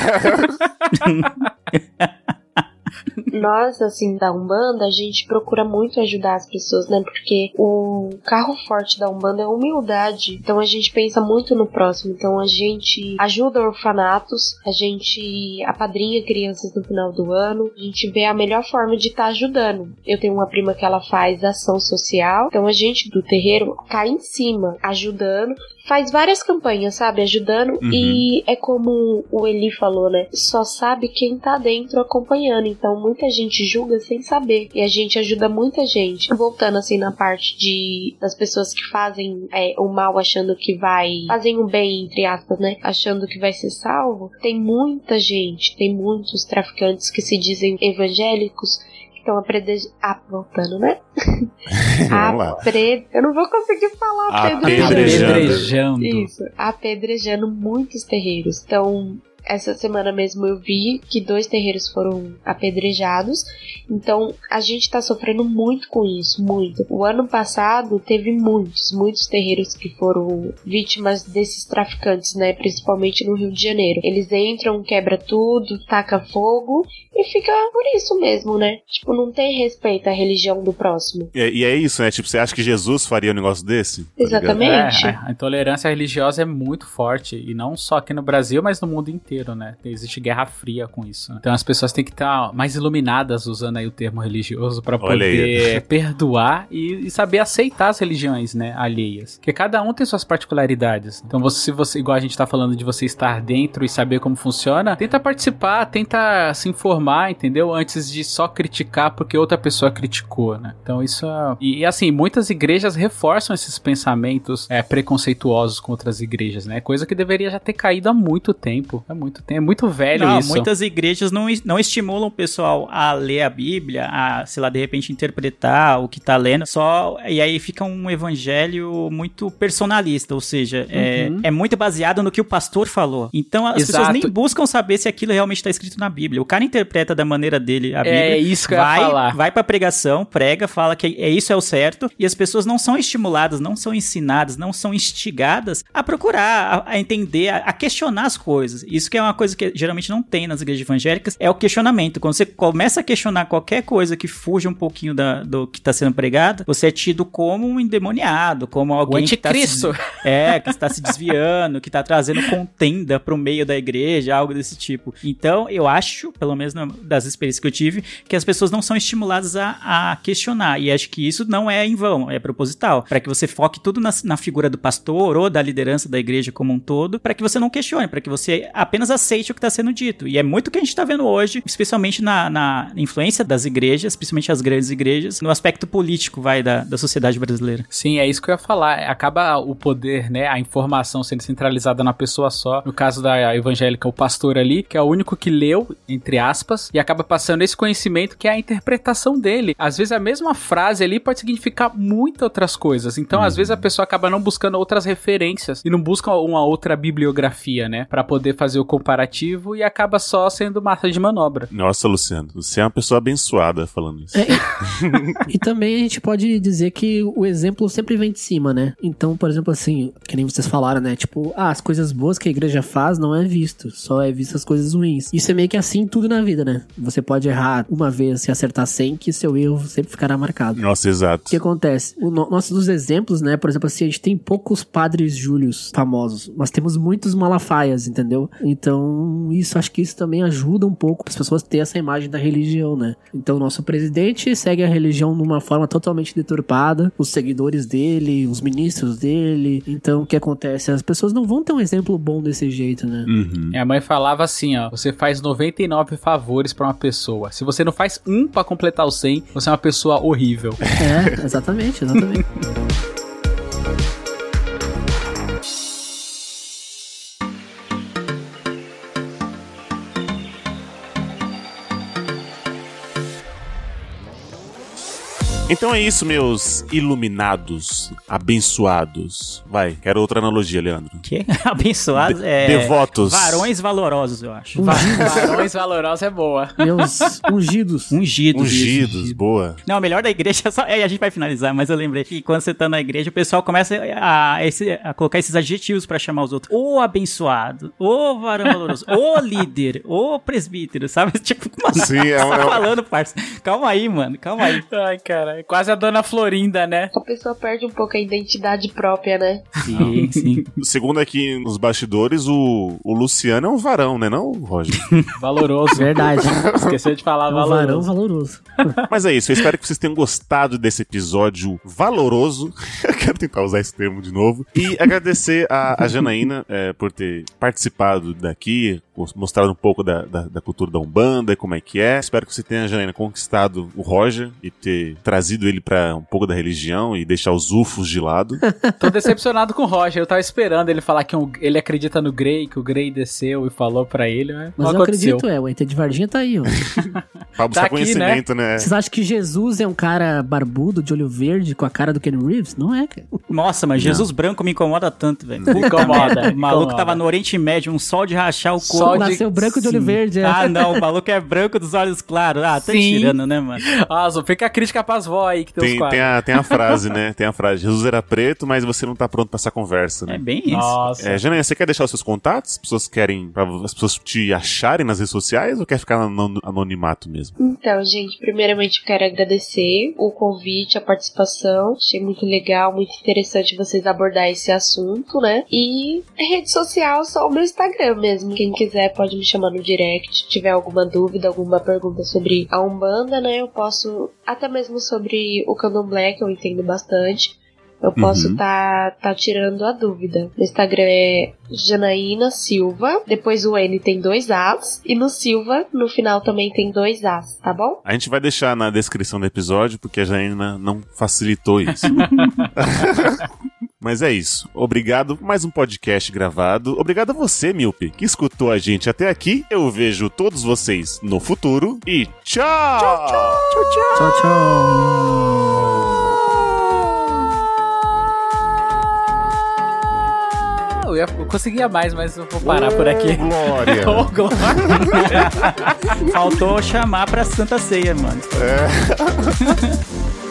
Nós, assim, da Umbanda, a gente procura muito ajudar as pessoas, né? Porque o carro forte da Umbanda é a humildade. Então a gente pensa muito no próximo. Então a gente ajuda orfanatos, a gente apadrinha crianças no final do ano, a gente vê a melhor forma de estar ajudando. Eu tenho uma prima que ela faz ação social, então a gente do terreiro cai em cima, ajudando. Faz várias campanhas, sabe? Ajudando. Uhum. E é como o Eli falou, né? Só sabe quem tá dentro acompanhando. Então muita gente julga sem saber. E a gente ajuda muita gente. Voltando assim na parte de das pessoas que fazem é, o mal achando que vai. Fazem o bem, entre aspas, né? Achando que vai ser salvo. Tem muita gente, tem muitos traficantes que se dizem evangélicos. Que Estão apredejando. Ah, voltando, né? Vamos lá. Apre... Eu não vou conseguir falar Apedrejando. Apedrejando. isso, apedrejando muitos terreiros. Então, essa semana mesmo eu vi que dois terreiros foram apedrejados. Então, a gente tá sofrendo muito com isso, muito. O ano passado teve muitos, muitos terreiros que foram vítimas desses traficantes, né? Principalmente no Rio de Janeiro. Eles entram, quebra tudo, taca fogo e fica por isso mesmo, né? Tipo, não tem respeito à religião do próximo. E, e é isso, né? Tipo, você acha que Jesus faria um negócio desse? Tá? Exatamente. É, a intolerância religiosa é muito forte, e não só aqui no Brasil, mas no mundo inteiro, né? Existe guerra fria com isso. né? Então as pessoas têm que estar mais iluminadas usando aí o termo religioso aí. poder perdoar e, e saber aceitar as religiões, né, alheias. Porque cada um tem suas particularidades. Então você, se você, igual a gente tá falando de você estar dentro e saber como funciona, tenta participar, tenta se informar, entendeu? Antes de só criticar porque outra pessoa criticou, né? Então isso é... E, e, assim, muitas igrejas reforçam esses pensamentos é, preconceituosos com outras igrejas, né? Coisa que deveria já ter caído há muito tempo. É muito tempo, é muito velho Não, isso. muitas igrejas não, não estimulam o pessoal a ler a Bíblia, a, sei lá, de repente interpretar o que tá lendo, só, e aí fica um evangelho muito personalista, ou seja, é, Uhum. é muito baseado no que o pastor falou. Então as Exato. pessoas nem buscam saber se aquilo realmente está escrito na Bíblia. O cara interpreta da maneira dele a Bíblia. É isso que eu ia vai, falar. vai pra pregação, prega, fala que é isso é o certo, e as pessoas não são estimuladas, não são ensinadas, não são instigadas a procurar, a, a entender, a, a questionar as coisas. Isso que é uma coisa que geralmente não tem nas igrejas evangélicas, é o questionamento. Quando você começa a questionar qualquer coisa que fuja um pouquinho da- do que está sendo pregado, você é tido como um endemoniado, como O alguém que tá se- é, que está se desviando, que está trazendo contenda pro meio da igreja, algo desse tipo. Então, eu acho, pelo menos das experiências que eu tive, que as pessoas não são estimuladas a, a questionar. E acho que isso não é em vão, é proposital. Para que você foque tudo na, na figura do pastor ou da liderança da igreja como um todo, para que você não questione, para que você apenas aceite o que está sendo dito. E é muito o que a gente está vendo hoje, especialmente na, na influência das igrejas, principalmente as grandes igrejas, no aspecto político, vai, da, da sociedade brasileira. Sim, é isso que eu ia falar. Acaba o poder, né, a informação sendo centralizada na pessoa só. No caso da evangélica, o pastor ali, que é o único que leu, entre aspas, e acaba passando esse conhecimento que é a interpretação dele. Às vezes a mesma frase ali pode significar muitas outras coisas. Então, às vezes a pessoa acaba não buscando outras referências e não busca uma outra bibliografia, né, Pra poder fazer o comparativo e acaba só sendo massa de manobra. Nossa, Luciano, você é uma pessoa abençoada falando isso. É, e também a gente pode dizer que o exemplo sempre vem de cima, né? Então, por exemplo, assim, que nem vocês falaram, né? Tipo, ah, as coisas boas que a igreja faz não é visto, só é visto as coisas ruins. Isso é meio que assim tudo na vida, né? Você pode errar uma vez e acertar 100, que seu erro sempre ficará marcado. Nossa, exato. O que acontece? O no, nossos exemplos, né? Por exemplo, assim, a gente tem poucos padres júlios famosos, mas temos muitos malafaias, entendeu? Então, isso acho que isso também ajuda um pouco as pessoas ter essa imagem da religião, né? Então, nosso presidente segue a religião de uma forma totalmente deturpada, os seguidores dele, os ministros dele. Então, o que acontece? As pessoas não vão ter um exemplo bom desse jeito, né? Uhum. Minha mãe falava assim, ó, você faz 99 favores pra uma pessoa. Se você não faz um pra completar o 100, você é uma pessoa horrível. É, exatamente, exatamente. Então é isso, meus iluminados, abençoados. Vai, quero outra analogia, Leandro. Que? Abençoados é. Devotos. Varões valorosos, eu acho. Va- Varões valorosos é boa. Meus ungidos. Ungidos. Ungidos, boa. Não, o melhor da igreja é só. É, a gente vai finalizar, mas eu lembrei que quando você tá na igreja, o pessoal começa a, esse- a colocar esses adjetivos pra chamar os outros. O abençoado, o varão valoroso, o líder, o presbítero, sabe? Tipo, mano, Sim, é você tá é falando, parça. Calma aí, mano, calma aí. Ai, cara, é quase a dona Florinda, né? A pessoa perde um pouco a identidade própria, né? Sim, sim. Segundo aqui nos bastidores, o, o Luciano é um varão, né não, Roger? Valoroso. Verdade. Esqueceu de falar É um varão valoroso. valoroso. Mas é isso, eu espero que vocês tenham gostado desse episódio valoroso. Eu quero tentar usar esse termo de novo. E agradecer a, a Janaína é, por ter participado daqui, mostrado um pouco da, da, da cultura da Umbanda e como é que é. Espero que você tenha, Janaína, conquistado o Roger e ter trazido ele pra um pouco da religião e deixar os ufos de lado. Tô decepcionado com o Roger. Eu tava esperando ele falar que um- ele acredita no Grey, que o Grey desceu e falou pra ele, mas, Mas não eu aconteceu. acredito, é, o ET de Varginha tá aí, ó. Pra buscar aqui, conhecimento, né? Vocês acham que Jesus é um cara barbudo, de olho verde, com a cara do Ken Reeves? Não é, cara. Nossa, mas Jesus branco me incomoda tanto, velho. Me incomoda, O maluco incomoda. tava no Oriente Médio, um sol de rachar o Sol corpo. de- Nasceu branco de olho Sim. verde, é. Ah, não, o maluco é branco dos olhos claros. Ah, tá tirando, né, mano? Ah, só fica a crítica pras vó aí que tem, os Tem, quadros. tem, a, tem a frase, né? Tem a frase: Jesus era preto, mas você não tá pronto pra essa conversa, né? É bem isso. Nossa. É, Janaína, você quer deixar os seus contatos? As pessoas querem. Pra as pessoas te acharem nas redes sociais ou quer ficar no anonimato mesmo? Então, gente, primeiramente eu quero agradecer o convite, a participação. Achei muito legal, muito interessante vocês abordar esse assunto, né? E rede social, só o meu Instagram mesmo. Quem quiser pode me chamar no direct. Se tiver alguma dúvida, alguma pergunta sobre a Umbanda, né? Eu posso, até mesmo sobre o Candomblé, que eu entendo bastante. Eu posso Uhum. tá, tá tirando a dúvida. No Instagram é Janaína Silva. Depois o N tem dois As. E no Silva, no final também tem dois As, tá bom? A gente vai deixar na descrição do episódio, porque a Janaína não facilitou isso. Mas é isso. Obrigado por mais um podcast gravado. Obrigado a você, Milpe, que escutou a gente até aqui. Eu vejo todos vocês no futuro. E tchau! Tchau, tchau. Eu, ia, eu conseguia mais, mas eu vou parar por aqui. Glória! Ô, Glória. Faltou chamar pra Santa Ceia, mano. É.